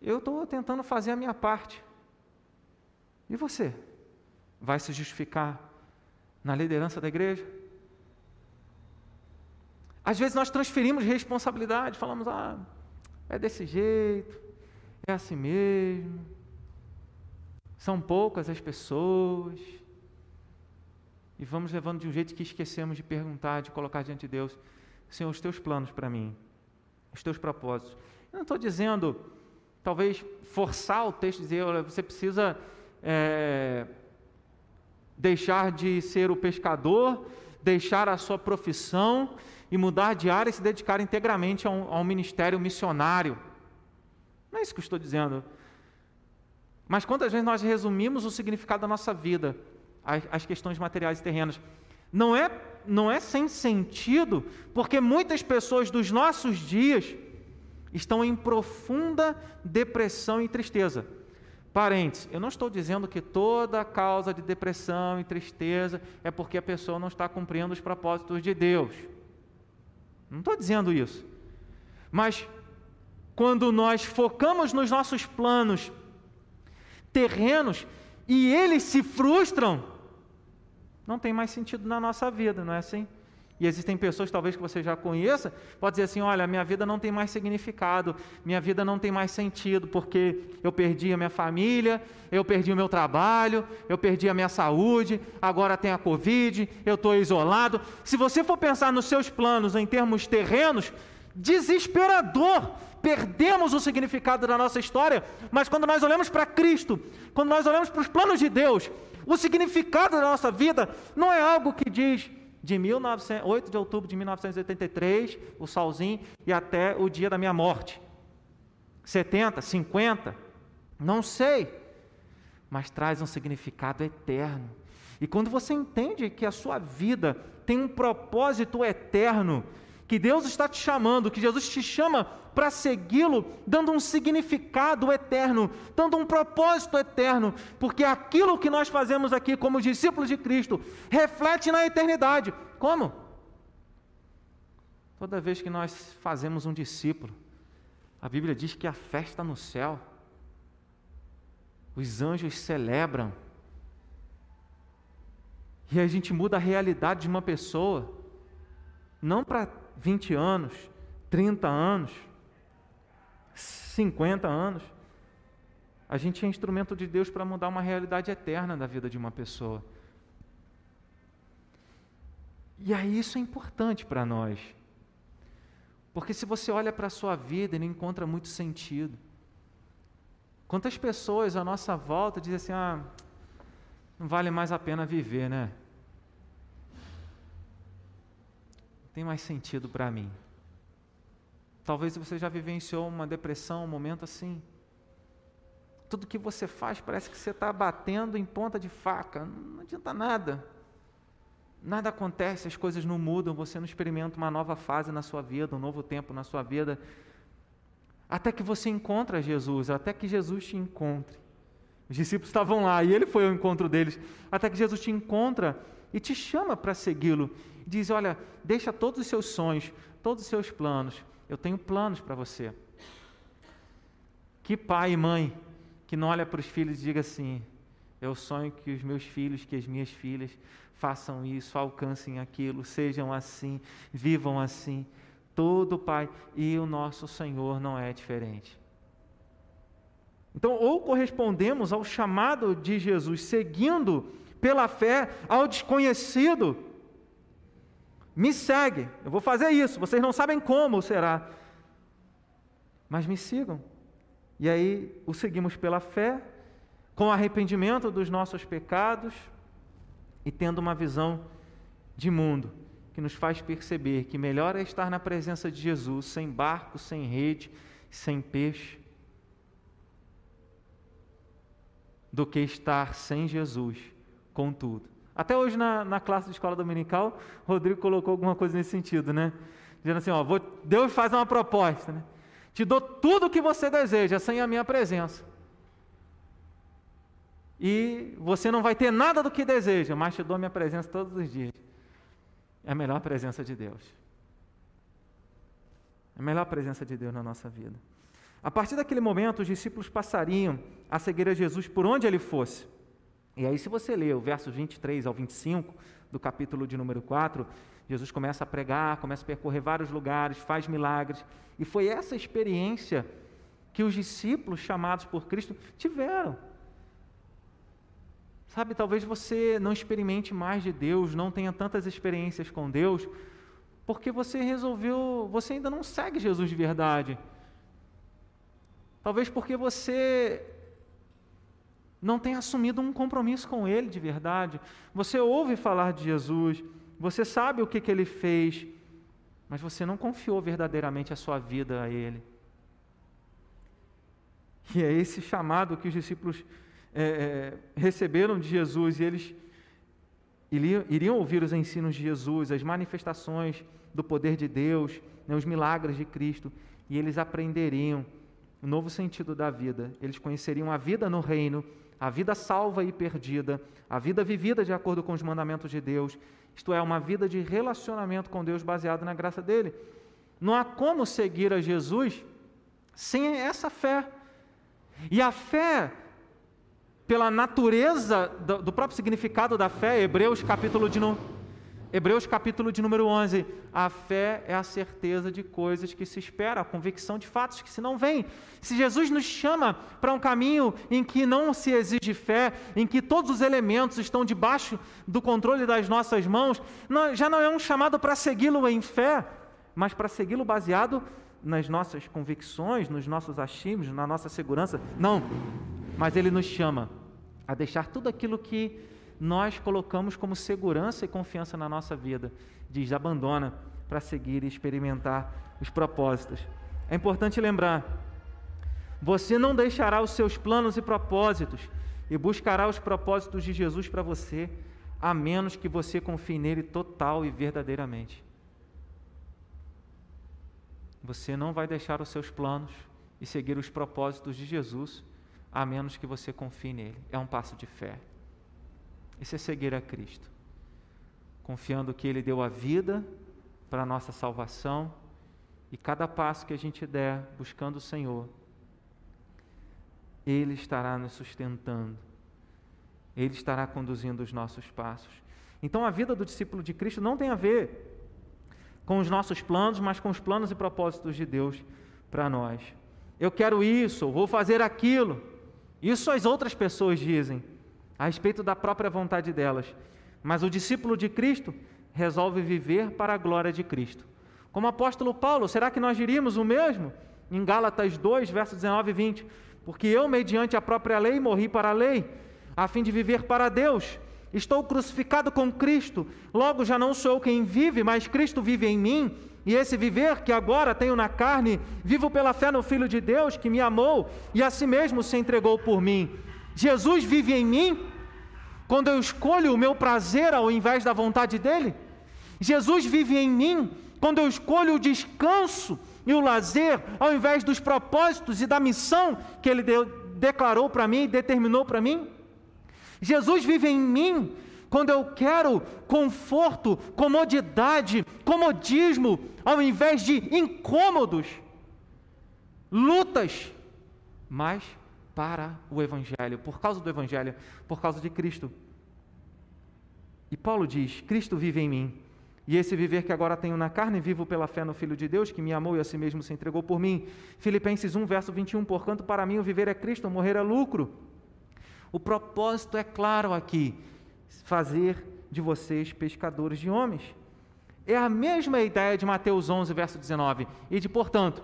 Eu estou tentando fazer a minha parte. E você? Vai se justificar na liderança da igreja? Às vezes nós transferimos responsabilidade, falamos, ah, é desse jeito, é assim mesmo, são poucas as pessoas e vamos levando de um jeito que esquecemos de perguntar, de colocar diante de Deus: Senhor, os teus planos para mim, os teus propósitos. Eu não estou dizendo talvez forçar o texto, dizer, olha, você precisa é, deixar de ser o pescador, deixar a sua profissão e mudar de área e se dedicar integralmente a a um ministério missionário. Não é isso que eu estou dizendo. Mas quantas vezes nós resumimos o significado da nossa vida às questões materiais e terrenas? Não é, não é sem sentido, porque muitas pessoas dos nossos dias estão em profunda depressão e tristeza. Parentes, eu não estou dizendo que toda causa de depressão e tristeza é porque a pessoa não está cumprindo os propósitos de Deus. Não estou dizendo isso. Mas quando nós focamos nos nossos planos terrenos e eles se frustram, não tem mais sentido na nossa vida, não é assim? E existem pessoas, talvez que você já conheça, pode dizer assim: olha, minha vida não tem mais significado, minha vida não tem mais sentido, porque eu perdi a minha família, eu perdi o meu trabalho, eu perdi a minha saúde, agora tem a Covid, eu estou isolado. Se você for pensar nos seus planos em termos terrenos, desesperador, perdemos o significado da nossa história, mas quando nós olhamos para Cristo, quando nós olhamos para os planos de Deus, o significado da nossa vida não é algo que diz de 1900, 8 de outubro de 1983, o solzinho, e até o dia da minha morte. 70, 50, não sei, mas traz um significado eterno. E quando você entende que a sua vida tem um propósito eterno, que Deus está te chamando, que Jesus te chama para segui-lo, dando um significado eterno, dando um propósito eterno, porque aquilo que nós fazemos aqui como discípulos de Cristo reflete na eternidade. Como? Toda vez que nós fazemos um discípulo, a Bíblia diz que a festa no céu, os anjos celebram, e a gente muda a realidade de uma pessoa, não para 20 anos, 30 anos, 50 anos. A gente é instrumento de Deus para mudar uma realidade eterna da vida de uma pessoa. E aí isso é importante para nós. Porque se você olha para a sua vida e não encontra muito sentido, quantas pessoas à nossa volta dizem assim: ah, não vale mais a pena viver, né? Tem mais sentido para mim. Talvez você já vivenciou uma depressão, um momento assim. Tudo que você faz parece que você está batendo em ponta de faca, não adianta nada. Nada acontece, as coisas não mudam, você não experimenta uma nova fase na sua vida, um novo tempo na sua vida. Até que você encontra Jesus, até que Jesus te encontre. Os discípulos estavam lá e ele foi ao encontro deles. Até que Jesus te encontra e te chama para segui-lo. Diz: Olha, deixa todos os seus sonhos, todos os seus planos. Eu tenho planos para você. Que pai e mãe que não olha para os filhos e diga assim: Eu sonho que os meus filhos, que as minhas filhas façam isso, alcancem aquilo, sejam assim, vivam assim. Todo pai e o nosso Senhor não é diferente. Então, ou correspondemos ao chamado de Jesus, seguindo pela fé ao desconhecido. Me segue, eu vou fazer isso, vocês não sabem como será, mas me sigam. E aí o seguimos pela fé, com arrependimento dos nossos pecados e tendo uma visão de mundo que nos faz perceber que melhor é estar na presença de Jesus, sem barco, sem rede, sem peixe, do que estar sem Jesus com tudo. Até hoje na, na classe de escola dominical, Rodrigo colocou alguma coisa nesse sentido, né? Dizendo assim, ó, vou, Deus faz uma proposta, né? Te dou tudo o que você deseja, sem a minha presença. E você não vai ter nada do que deseja, mas te dou a minha presença todos os dias. É a melhor presença de Deus. É a melhor presença de Deus na nossa vida. A partir daquele momento, os discípulos passariam a seguir a Jesus por onde ele fosse. E aí, se você ler o verso 23 ao 25 do capítulo de número 4, Jesus começa a pregar, começa a percorrer vários lugares, faz milagres. E foi essa experiência que os discípulos chamados por Cristo tiveram. Sabe, talvez você não experimente mais de Deus, não tenha tantas experiências com Deus, porque você resolveu, você ainda não segue Jesus de verdade. Talvez porque você não tem assumido um compromisso com Ele de verdade. Você ouve falar de Jesus, você sabe o que, que Ele fez, mas você não confiou verdadeiramente a sua vida a Ele. E é esse chamado que os discípulos é, é, receberam de Jesus e eles iriam, ouvir os ensinos de Jesus, as manifestações do poder de Deus, né, os milagres de Cristo, e eles aprenderiam o novo sentido da vida. Eles conheceriam a vida no reino, a vida salva e perdida, a vida vivida de acordo com os mandamentos de Deus, isto é, uma vida de relacionamento com Deus baseado na graça dele. Não há como seguir a Jesus sem essa fé. E a fé pela natureza do, próprio significado da fé, Hebreus capítulo de no, Hebreus capítulo de número 11, a fé é a certeza de coisas que se espera, a convicção de fatos que se não vêm. Se Jesus nos chama para um caminho em que não se exige fé, em que todos os elementos estão debaixo do controle das nossas mãos, não, já não é um chamado para segui-lo em fé, mas para segui-lo baseado nas nossas convicções, nos nossos achismos, na nossa segurança. Não, mas ele nos chama a deixar tudo aquilo que nós colocamos como segurança e confiança na nossa vida. Diz: abandona para seguir e experimentar os propósitos. É importante lembrar: você não deixará os seus planos e propósitos e buscará os propósitos de Jesus para você, a menos que você confie nele total e verdadeiramente. Você não vai deixar os seus planos e seguir os propósitos de Jesus a menos que você confie nele. É um passo de fé. Isso é seguir a Cristo, confiando que Ele deu a vida para a nossa salvação e cada passo que a gente der buscando o Senhor, Ele estará nos sustentando, Ele estará conduzindo os nossos passos. Então a vida do discípulo de Cristo não tem a ver com os nossos planos, mas com os planos e propósitos de Deus para nós. Eu quero isso, vou fazer aquilo. Isso as outras pessoas dizem a respeito da própria vontade delas. Mas o discípulo de Cristo resolve viver para a glória de Cristo. Como apóstolo Paulo, será que nós diríamos o mesmo? Em Gálatas 2, versos 19 e 20. Porque eu, mediante a própria lei, morri para a lei, a fim de viver para Deus. Estou crucificado com Cristo, logo já não sou eu quem vive, mas Cristo vive em mim. E esse viver que agora tenho na carne, vivo pela fé no Filho de Deus que me amou e a si mesmo se entregou por mim. Jesus vive em mim quando eu escolho o meu prazer ao invés da vontade dele. Jesus vive em mim quando eu escolho o descanso e o lazer ao invés dos propósitos e da missão que ele declarou para mim e determinou para mim. Jesus vive em mim quando eu quero conforto, comodidade, comodismo, ao invés de incômodos, lutas, mas para o Evangelho, por causa do Evangelho, por causa de Cristo. E Paulo diz: Cristo vive em mim. E esse viver que agora tenho na carne, vivo pela fé no Filho de Deus, que me amou e a si mesmo se entregou por mim. Filipenses 1, verso 21. Portanto, para mim o viver é Cristo, morrer é lucro. O propósito é claro aqui fazer de vocês pescadores de homens. É a mesma ideia de Mateus 11, verso 19, e de, portanto,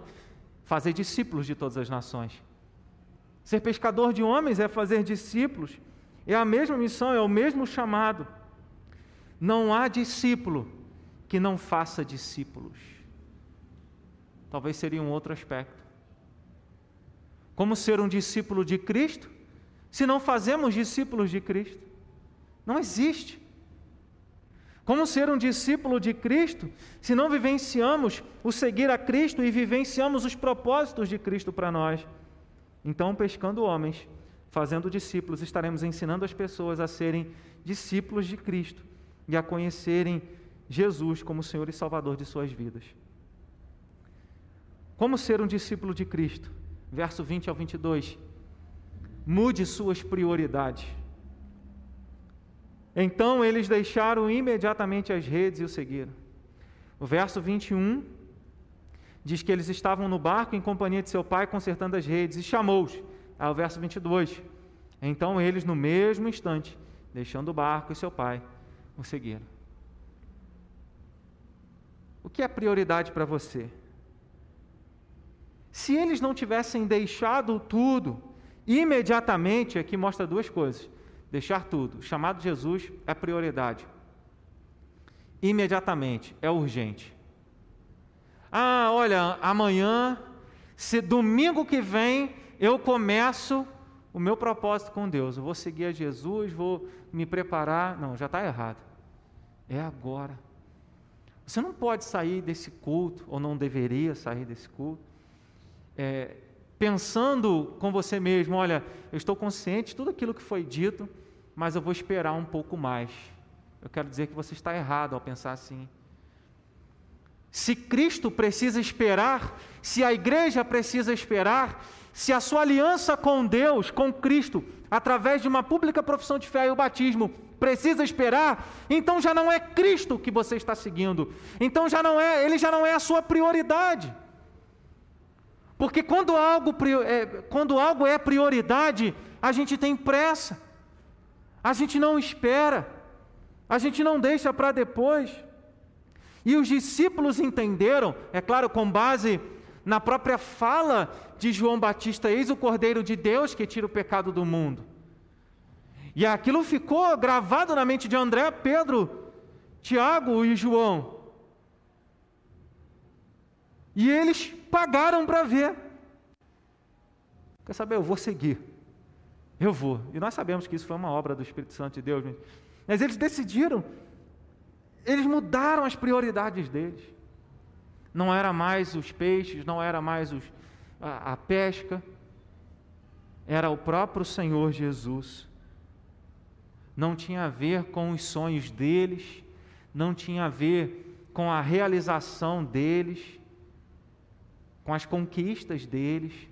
fazer discípulos de todas as nações. Ser pescador de homens é fazer discípulos, é a mesma missão, é o mesmo chamado. Não há discípulo que não faça discípulos. Talvez seria um outro aspecto. Como ser um discípulo de Cristo se não fazemos discípulos de Cristo? Não existe. Como ser um discípulo de Cristo se não vivenciamos o seguir a Cristo e vivenciamos os propósitos de Cristo para nós? Então, pescando homens, fazendo discípulos, estaremos ensinando as pessoas a serem discípulos de Cristo e a conhecerem Jesus como Senhor e Salvador de suas vidas. Como ser um discípulo de Cristo? Verso 20 ao 22. Mude suas prioridades. Então eles deixaram imediatamente as redes e o seguiram. O verso 21 diz que eles estavam no barco em companhia de seu pai, consertando as redes, e chamou-os. Aí o verso 22. Então eles, no mesmo instante, deixando o barco e seu pai, o seguiram. O que é prioridade para você? Se eles não tivessem deixado tudo, imediatamente, aqui mostra duas coisas: deixar tudo, o chamado de Jesus é prioridade. Imediatamente, é urgente. Ah, olha, amanhã, se domingo que vem eu começo o meu propósito com Deus, eu vou seguir a Jesus, vou me preparar. Não, já está errado. É agora. Você não pode sair desse culto, ou não deveria sair desse culto, é, pensando com você mesmo: olha, eu estou consciente de tudo aquilo que foi dito, mas eu vou esperar um pouco mais. Eu quero dizer que você está errado ao pensar assim. Se Cristo precisa esperar, se a igreja precisa esperar, se a sua aliança com Deus, com Cristo, através de uma pública profissão de fé e o batismo, precisa esperar, então já não é Cristo que você está seguindo. Então já não é, ele já não é a sua prioridade. Porque quando algo, é, quando algo é prioridade, a gente tem pressa, a gente não espera, a gente não deixa para depois. E os discípulos entenderam, é claro, com base na própria fala de João Batista: Eis o Cordeiro de Deus que tira o pecado do mundo. E aquilo ficou gravado na mente de André, Pedro, Tiago e João. E eles pagaram para ver. Quer saber? Eu vou seguir. Eu vou. E nós sabemos que isso foi uma obra do Espírito Santo de Deus. Mas eles decidiram. Eles mudaram as prioridades deles. Não era mais os peixes, não era mais os, a, a pesca, era o próprio Senhor Jesus. Não tinha a ver com os sonhos deles, não tinha a ver com a realização deles, com as conquistas deles,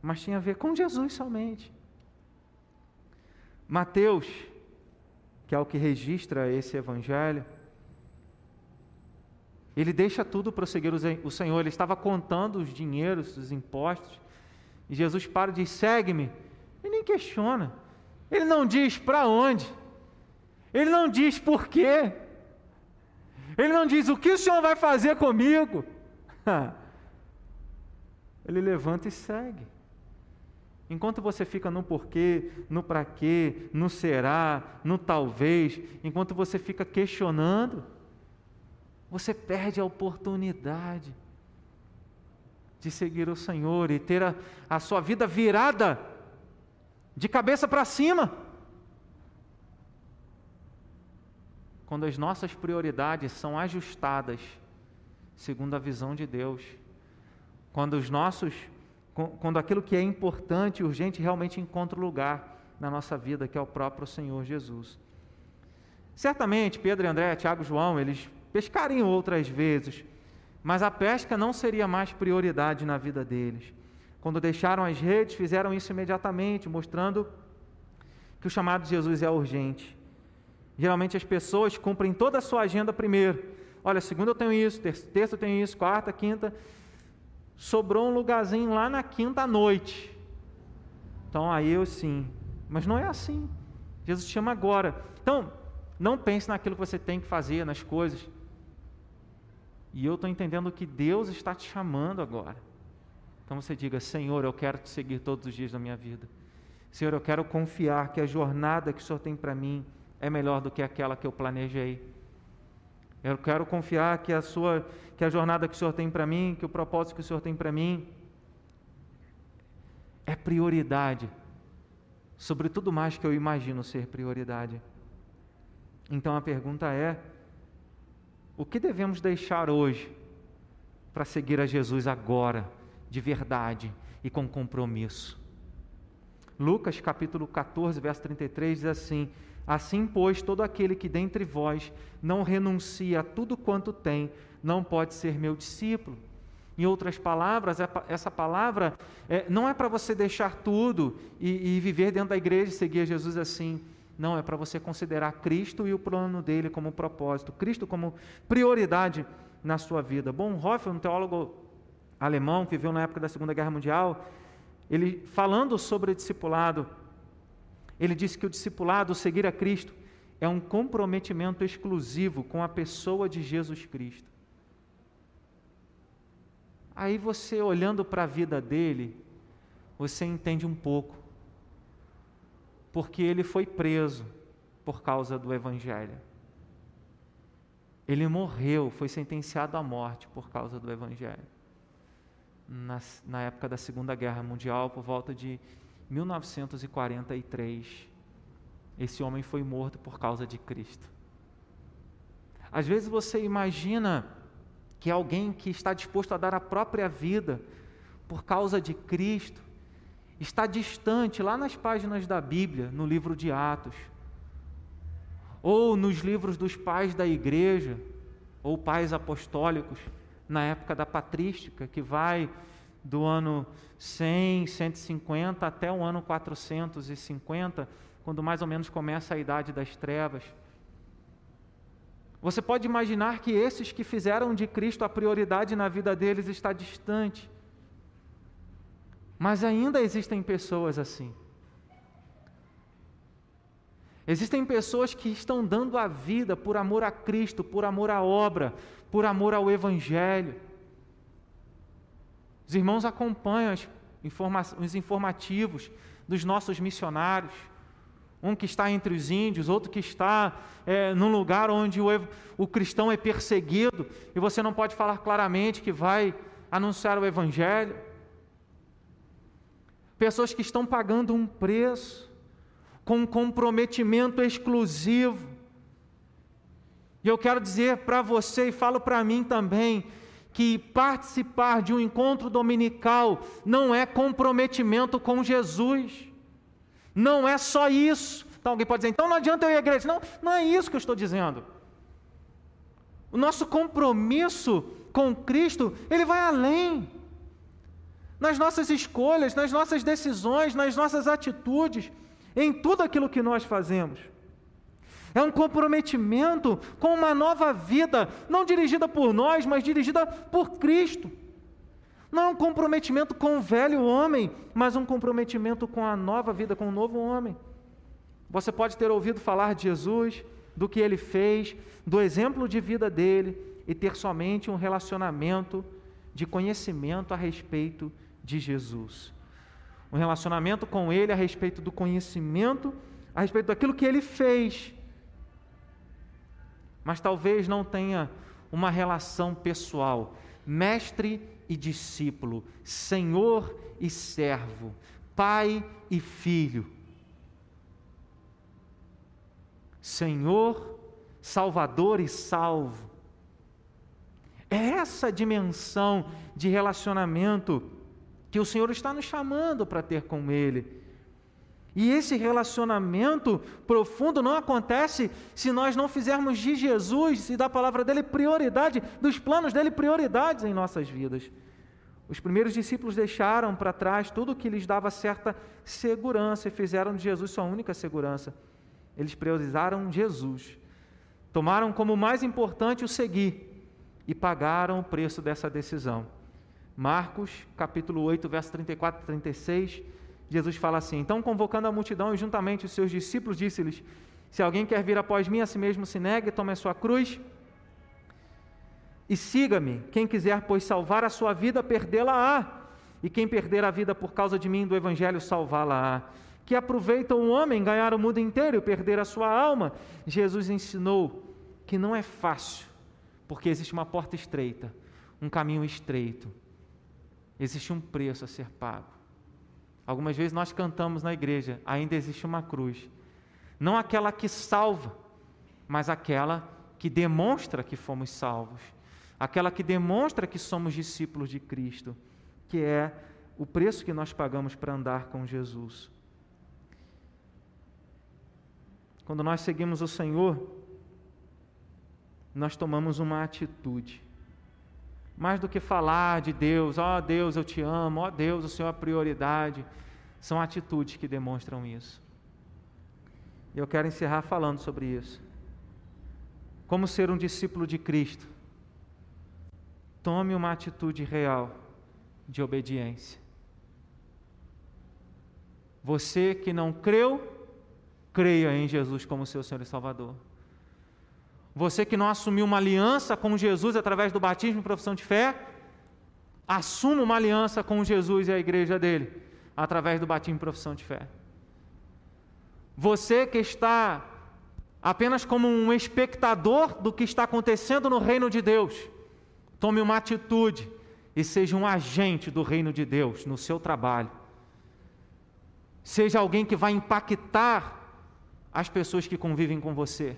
mas tinha a ver com Jesus somente. Mateus, que é o que registra esse evangelho, ele deixa tudo prosseguir o Senhor. Ele estava contando os dinheiros, os impostos. E Jesus para e diz: segue-me. Ele nem questiona. Ele não diz para onde. Ele não diz por quê. Ele não diz o que o Senhor vai fazer comigo. Ele levanta e segue. Enquanto você fica no porquê, no para quê, no será, no talvez, enquanto você fica questionando, você perde a oportunidade de seguir o Senhor e ter a, a sua vida virada de cabeça para cima. Quando as nossas prioridades são ajustadas segundo a visão de Deus, quando os nossos quando aquilo que é importante e urgente realmente encontra lugar na nossa vida, que é o próprio Senhor Jesus. Certamente Pedro André, Tiago João, eles pescariam outras vezes, mas a pesca não seria mais prioridade na vida deles. Quando deixaram as redes, fizeram isso imediatamente, mostrando que o chamado de Jesus é urgente. Geralmente as pessoas cumprem toda a sua agenda primeiro. Olha, segunda eu tenho isso, terça eu tenho isso, quarta, quinta. Sobrou um lugarzinho lá na quinta noite. Então aí eu sim. Mas não é assim. Jesus chama agora. Então, não pense naquilo que você tem que fazer, nas coisas. E eu estou entendendo que Deus está te chamando agora. Então você diga: Senhor, eu quero te seguir todos os dias da minha vida. Senhor, eu quero confiar que a jornada que o Senhor tem para mim é melhor do que aquela que eu planejei. Eu quero confiar que a sua, que a jornada que o Senhor tem para mim, que o propósito que o Senhor tem para mim é prioridade sobre tudo mais que eu imagino ser prioridade. Então a pergunta é: o que devemos deixar hoje para seguir a Jesus agora, de verdade e com compromisso? Lucas capítulo 14, verso 33 diz assim: Assim, pois, todo aquele que dentre vós não renuncia a tudo quanto tem, não pode ser meu discípulo. Em outras palavras, essa palavra é, não é para você deixar tudo e, e viver dentro da igreja e seguir Jesus assim. Não, é para você considerar Cristo e o plano dele como propósito, Cristo como prioridade na sua vida. Bonhoeffer, um teólogo alemão que viveu na época da Segunda Guerra Mundial, ele falando sobre o discipulado, ele disse que o discipulado, seguir a Cristo, é um comprometimento exclusivo com a pessoa de Jesus Cristo. Aí você olhando para a vida dele, você entende um pouco. Porque ele foi preso por causa do Evangelho. Ele morreu, foi sentenciado à morte por causa do Evangelho. Na, na época da Segunda Guerra Mundial, por volta de 1943, esse homem foi morto por causa de Cristo. Às vezes você imagina que alguém que está disposto a dar a própria vida por causa de Cristo está distante lá nas páginas da Bíblia, no livro de Atos, ou nos livros dos pais da igreja, ou pais apostólicos, na época da patrística, que vai do ano 100, 150 até o ano 450, quando mais ou menos começa a idade das trevas. Você pode imaginar que esses que fizeram de Cristo a prioridade na vida deles está distante. Mas ainda existem pessoas assim. Existem pessoas que estão dando a vida por amor a Cristo, por amor à obra, por amor ao Evangelho. Os irmãos acompanham os informativos dos nossos missionários um que está entre os índios, outro que está é, num lugar onde o, o cristão é perseguido, e você não pode falar claramente que vai anunciar o Evangelho. Pessoas que estão pagando um preço, com um comprometimento exclusivo. E eu quero dizer para você, e falo para mim também, que participar de um encontro dominical não é comprometimento com Jesus. Não é só isso. Então alguém pode dizer, então não adianta eu ir à igreja. Não, não é isso que eu estou dizendo. O nosso compromisso com Cristo, ele vai além. Nas nossas escolhas, nas nossas decisões, nas nossas atitudes, em tudo aquilo que nós fazemos. É um comprometimento com uma nova vida, não dirigida por nós, mas dirigida por Cristo. Não é um comprometimento com o velho homem, mas um comprometimento com a nova vida, com o novo homem. Você pode ter ouvido falar de Jesus, do que ele fez, do exemplo de vida dele e ter somente um relacionamento de conhecimento a respeito de Jesus. Um relacionamento com ele a respeito do conhecimento, a respeito daquilo que ele fez. Mas talvez não tenha uma relação pessoal, mestre e discípulo, senhor e servo, pai e filho. Senhor, Salvador e salvo. É essa dimensão de relacionamento que o Senhor está nos chamando para ter com Ele. E esse relacionamento profundo não acontece se nós não fizermos de Jesus e da palavra dele prioridade, dos planos dele prioridades em nossas vidas. Os primeiros discípulos deixaram para trás tudo o que lhes dava certa segurança e fizeram de Jesus sua única segurança. Eles priorizaram Jesus. Tomaram como mais importante o seguir e pagaram o preço dessa decisão. Marcos, capítulo 8, verso 34 e 36 Jesus fala assim: Então, convocando a multidão e juntamente os seus discípulos, disse-lhes: Se alguém quer vir após mim, a si mesmo se negue, tome a sua cruz e siga-me. Quem quiser, pois, salvar a sua vida, perdê-la-á. E quem perder a vida por causa de mim do Evangelho, salvá-la-á. Que aproveita um homem ganhar o mundo inteiro e perder a sua alma? Jesus ensinou que não é fácil, porque existe uma porta estreita, um caminho estreito, existe um preço a ser pago. Algumas vezes nós cantamos na igreja, ainda existe uma cruz. Não aquela que salva, mas aquela que demonstra que fomos salvos. Aquela que demonstra que somos discípulos de Cristo, que é o preço que nós pagamos para andar com Jesus. Quando nós seguimos o Senhor, nós tomamos uma atitude. Mais do que falar de Deus, ó oh, Deus, eu te amo, ó oh, Deus, o Senhor é a prioridade, são atitudes que demonstram isso. E eu quero encerrar falando sobre isso. Como ser um discípulo de Cristo? Tome uma atitude real de obediência. Você que não creu, creia em Jesus como seu Senhor e Salvador. Você que não assumiu uma aliança com Jesus através do batismo e profissão de fé, Assuma uma aliança com Jesus e a igreja dele, através do batismo em profissão de fé. Você que está apenas como um espectador do que está acontecendo no reino de Deus, tome uma atitude e seja um agente do reino de Deus no seu trabalho. Seja alguém que vai impactar as pessoas que convivem com você.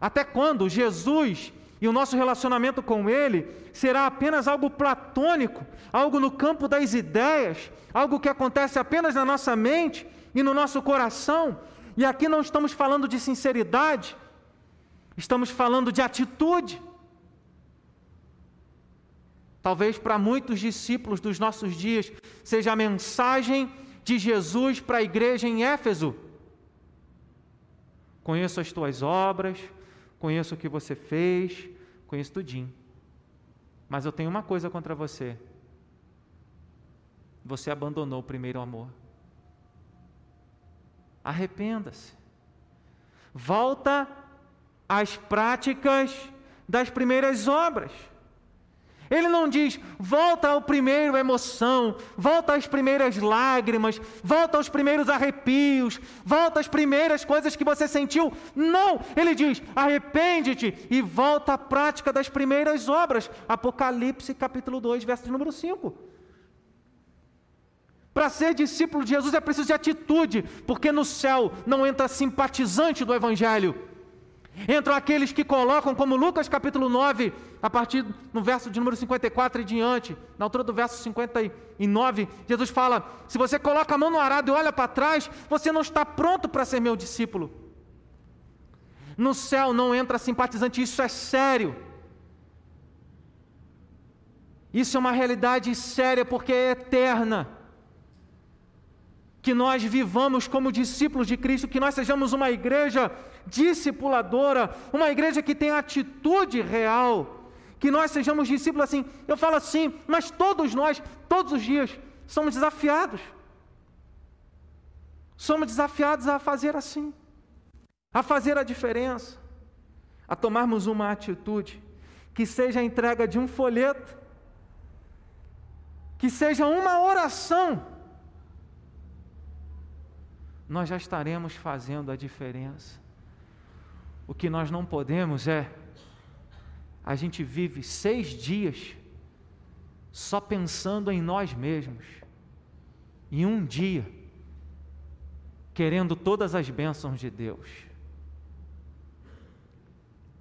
Até quando Jesus e o nosso relacionamento com Ele será apenas algo platônico, algo no campo das ideias, algo que acontece apenas na nossa mente e no nosso coração. E aqui não estamos falando de sinceridade, estamos falando de atitude. Talvez para muitos discípulos dos nossos dias seja a mensagem de Jesus para a igreja em Éfeso. Conheço as tuas obras, conheço o que você fez, conheço tudinho. Mas eu tenho uma coisa contra você. Você abandonou o primeiro amor. Arrependa-se. Volta às práticas das primeiras obras. Ele não diz, volta ao primeiro emoção, volta às primeiras lágrimas, volta aos primeiros arrepios, volta às primeiras coisas que você sentiu. Não, ele diz, arrepende-te e volta à prática das primeiras obras. Apocalipse capítulo 2, verso número 5. Para ser discípulo de Jesus é preciso de atitude, porque no céu não entra simpatizante do Evangelho Entram aqueles que colocam, como Lucas capítulo 9, a partir no verso de número 54 e diante, na altura do verso 59, Jesus fala: Se você coloca a mão no arado e olha para trás, você não está pronto para ser meu discípulo. No céu não entra simpatizante, isso é sério. Isso é uma realidade séria porque é eterna que nós vivamos como discípulos de Cristo, que nós sejamos uma igreja discipuladora, uma igreja que tem atitude real, que nós sejamos discípulos assim. Eu falo assim, mas todos nós, todos os dias, somos desafiados. Somos desafiados a fazer assim, a fazer a diferença, a tomarmos uma atitude que seja a entrega de um folheto, que seja uma oração nós já estaremos fazendo a diferença. O que nós não podemos é, a gente vive seis dias só pensando em nós mesmos, e um dia querendo todas as bênçãos de Deus.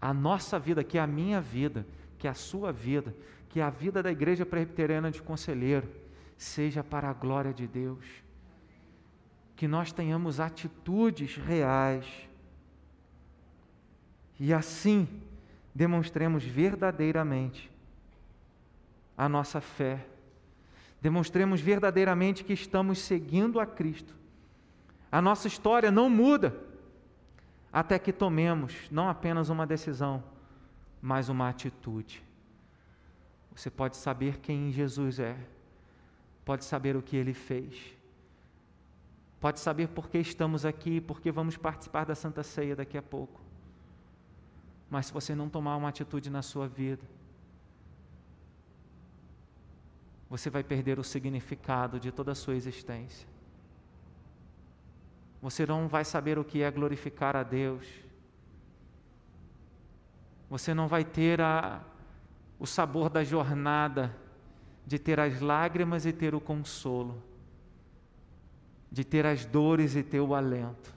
A nossa vida, que é a minha vida, que é a sua vida, que é a vida da Igreja Presbiteriana de Conselheiro, seja para a glória de Deus que nós tenhamos atitudes reais e assim demonstremos verdadeiramente a nossa fé, demonstremos verdadeiramente que estamos seguindo a Cristo. A nossa história não muda até que tomemos não apenas uma decisão, mas uma atitude. Você pode saber quem Jesus é, pode saber o que ele fez Pode saber por que estamos aqui, porque vamos participar da Santa Ceia daqui a pouco. Mas se você não tomar uma atitude na sua vida, você vai perder o significado de toda a sua existência. Você não vai saber o que é glorificar a Deus. Você não vai ter a, o sabor da jornada, de ter as lágrimas e ter o consolo de ter as dores e ter o alento,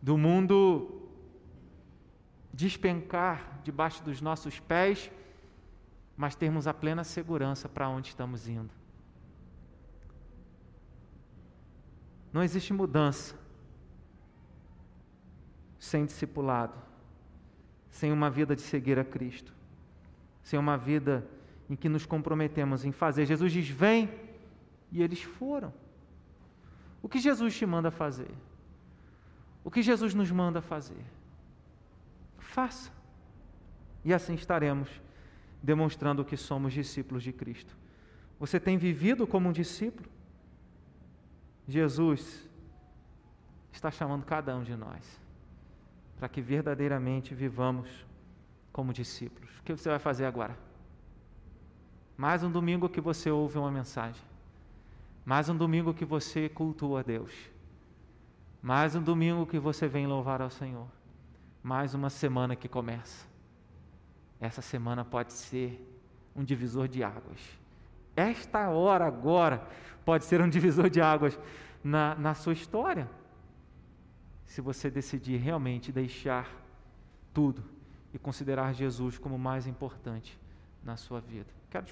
do mundo despencar debaixo dos nossos pés, mas termos a plena segurança para onde estamos indo. Não existe mudança sem discipulado, sem uma vida de seguir a Cristo, sem uma vida em que nos comprometemos em fazer. Jesus diz: Vem, e eles foram. O que Jesus te manda fazer? O que Jesus nos manda fazer? Faça. E assim estaremos demonstrando que somos discípulos de Cristo. Você tem vivido como um discípulo? Jesus está chamando cada um de nós para que verdadeiramente vivamos como discípulos. O que você vai fazer agora? Mais um domingo que você ouve uma mensagem. Mais um domingo que você cultua a Deus. Mais um domingo que você vem louvar ao Senhor. Mais uma semana que começa. Essa semana pode ser um divisor de águas. Esta hora agora pode ser um divisor de águas na, na sua história. Se você decidir realmente deixar tudo e considerar Jesus como mais importante na sua vida. Quero te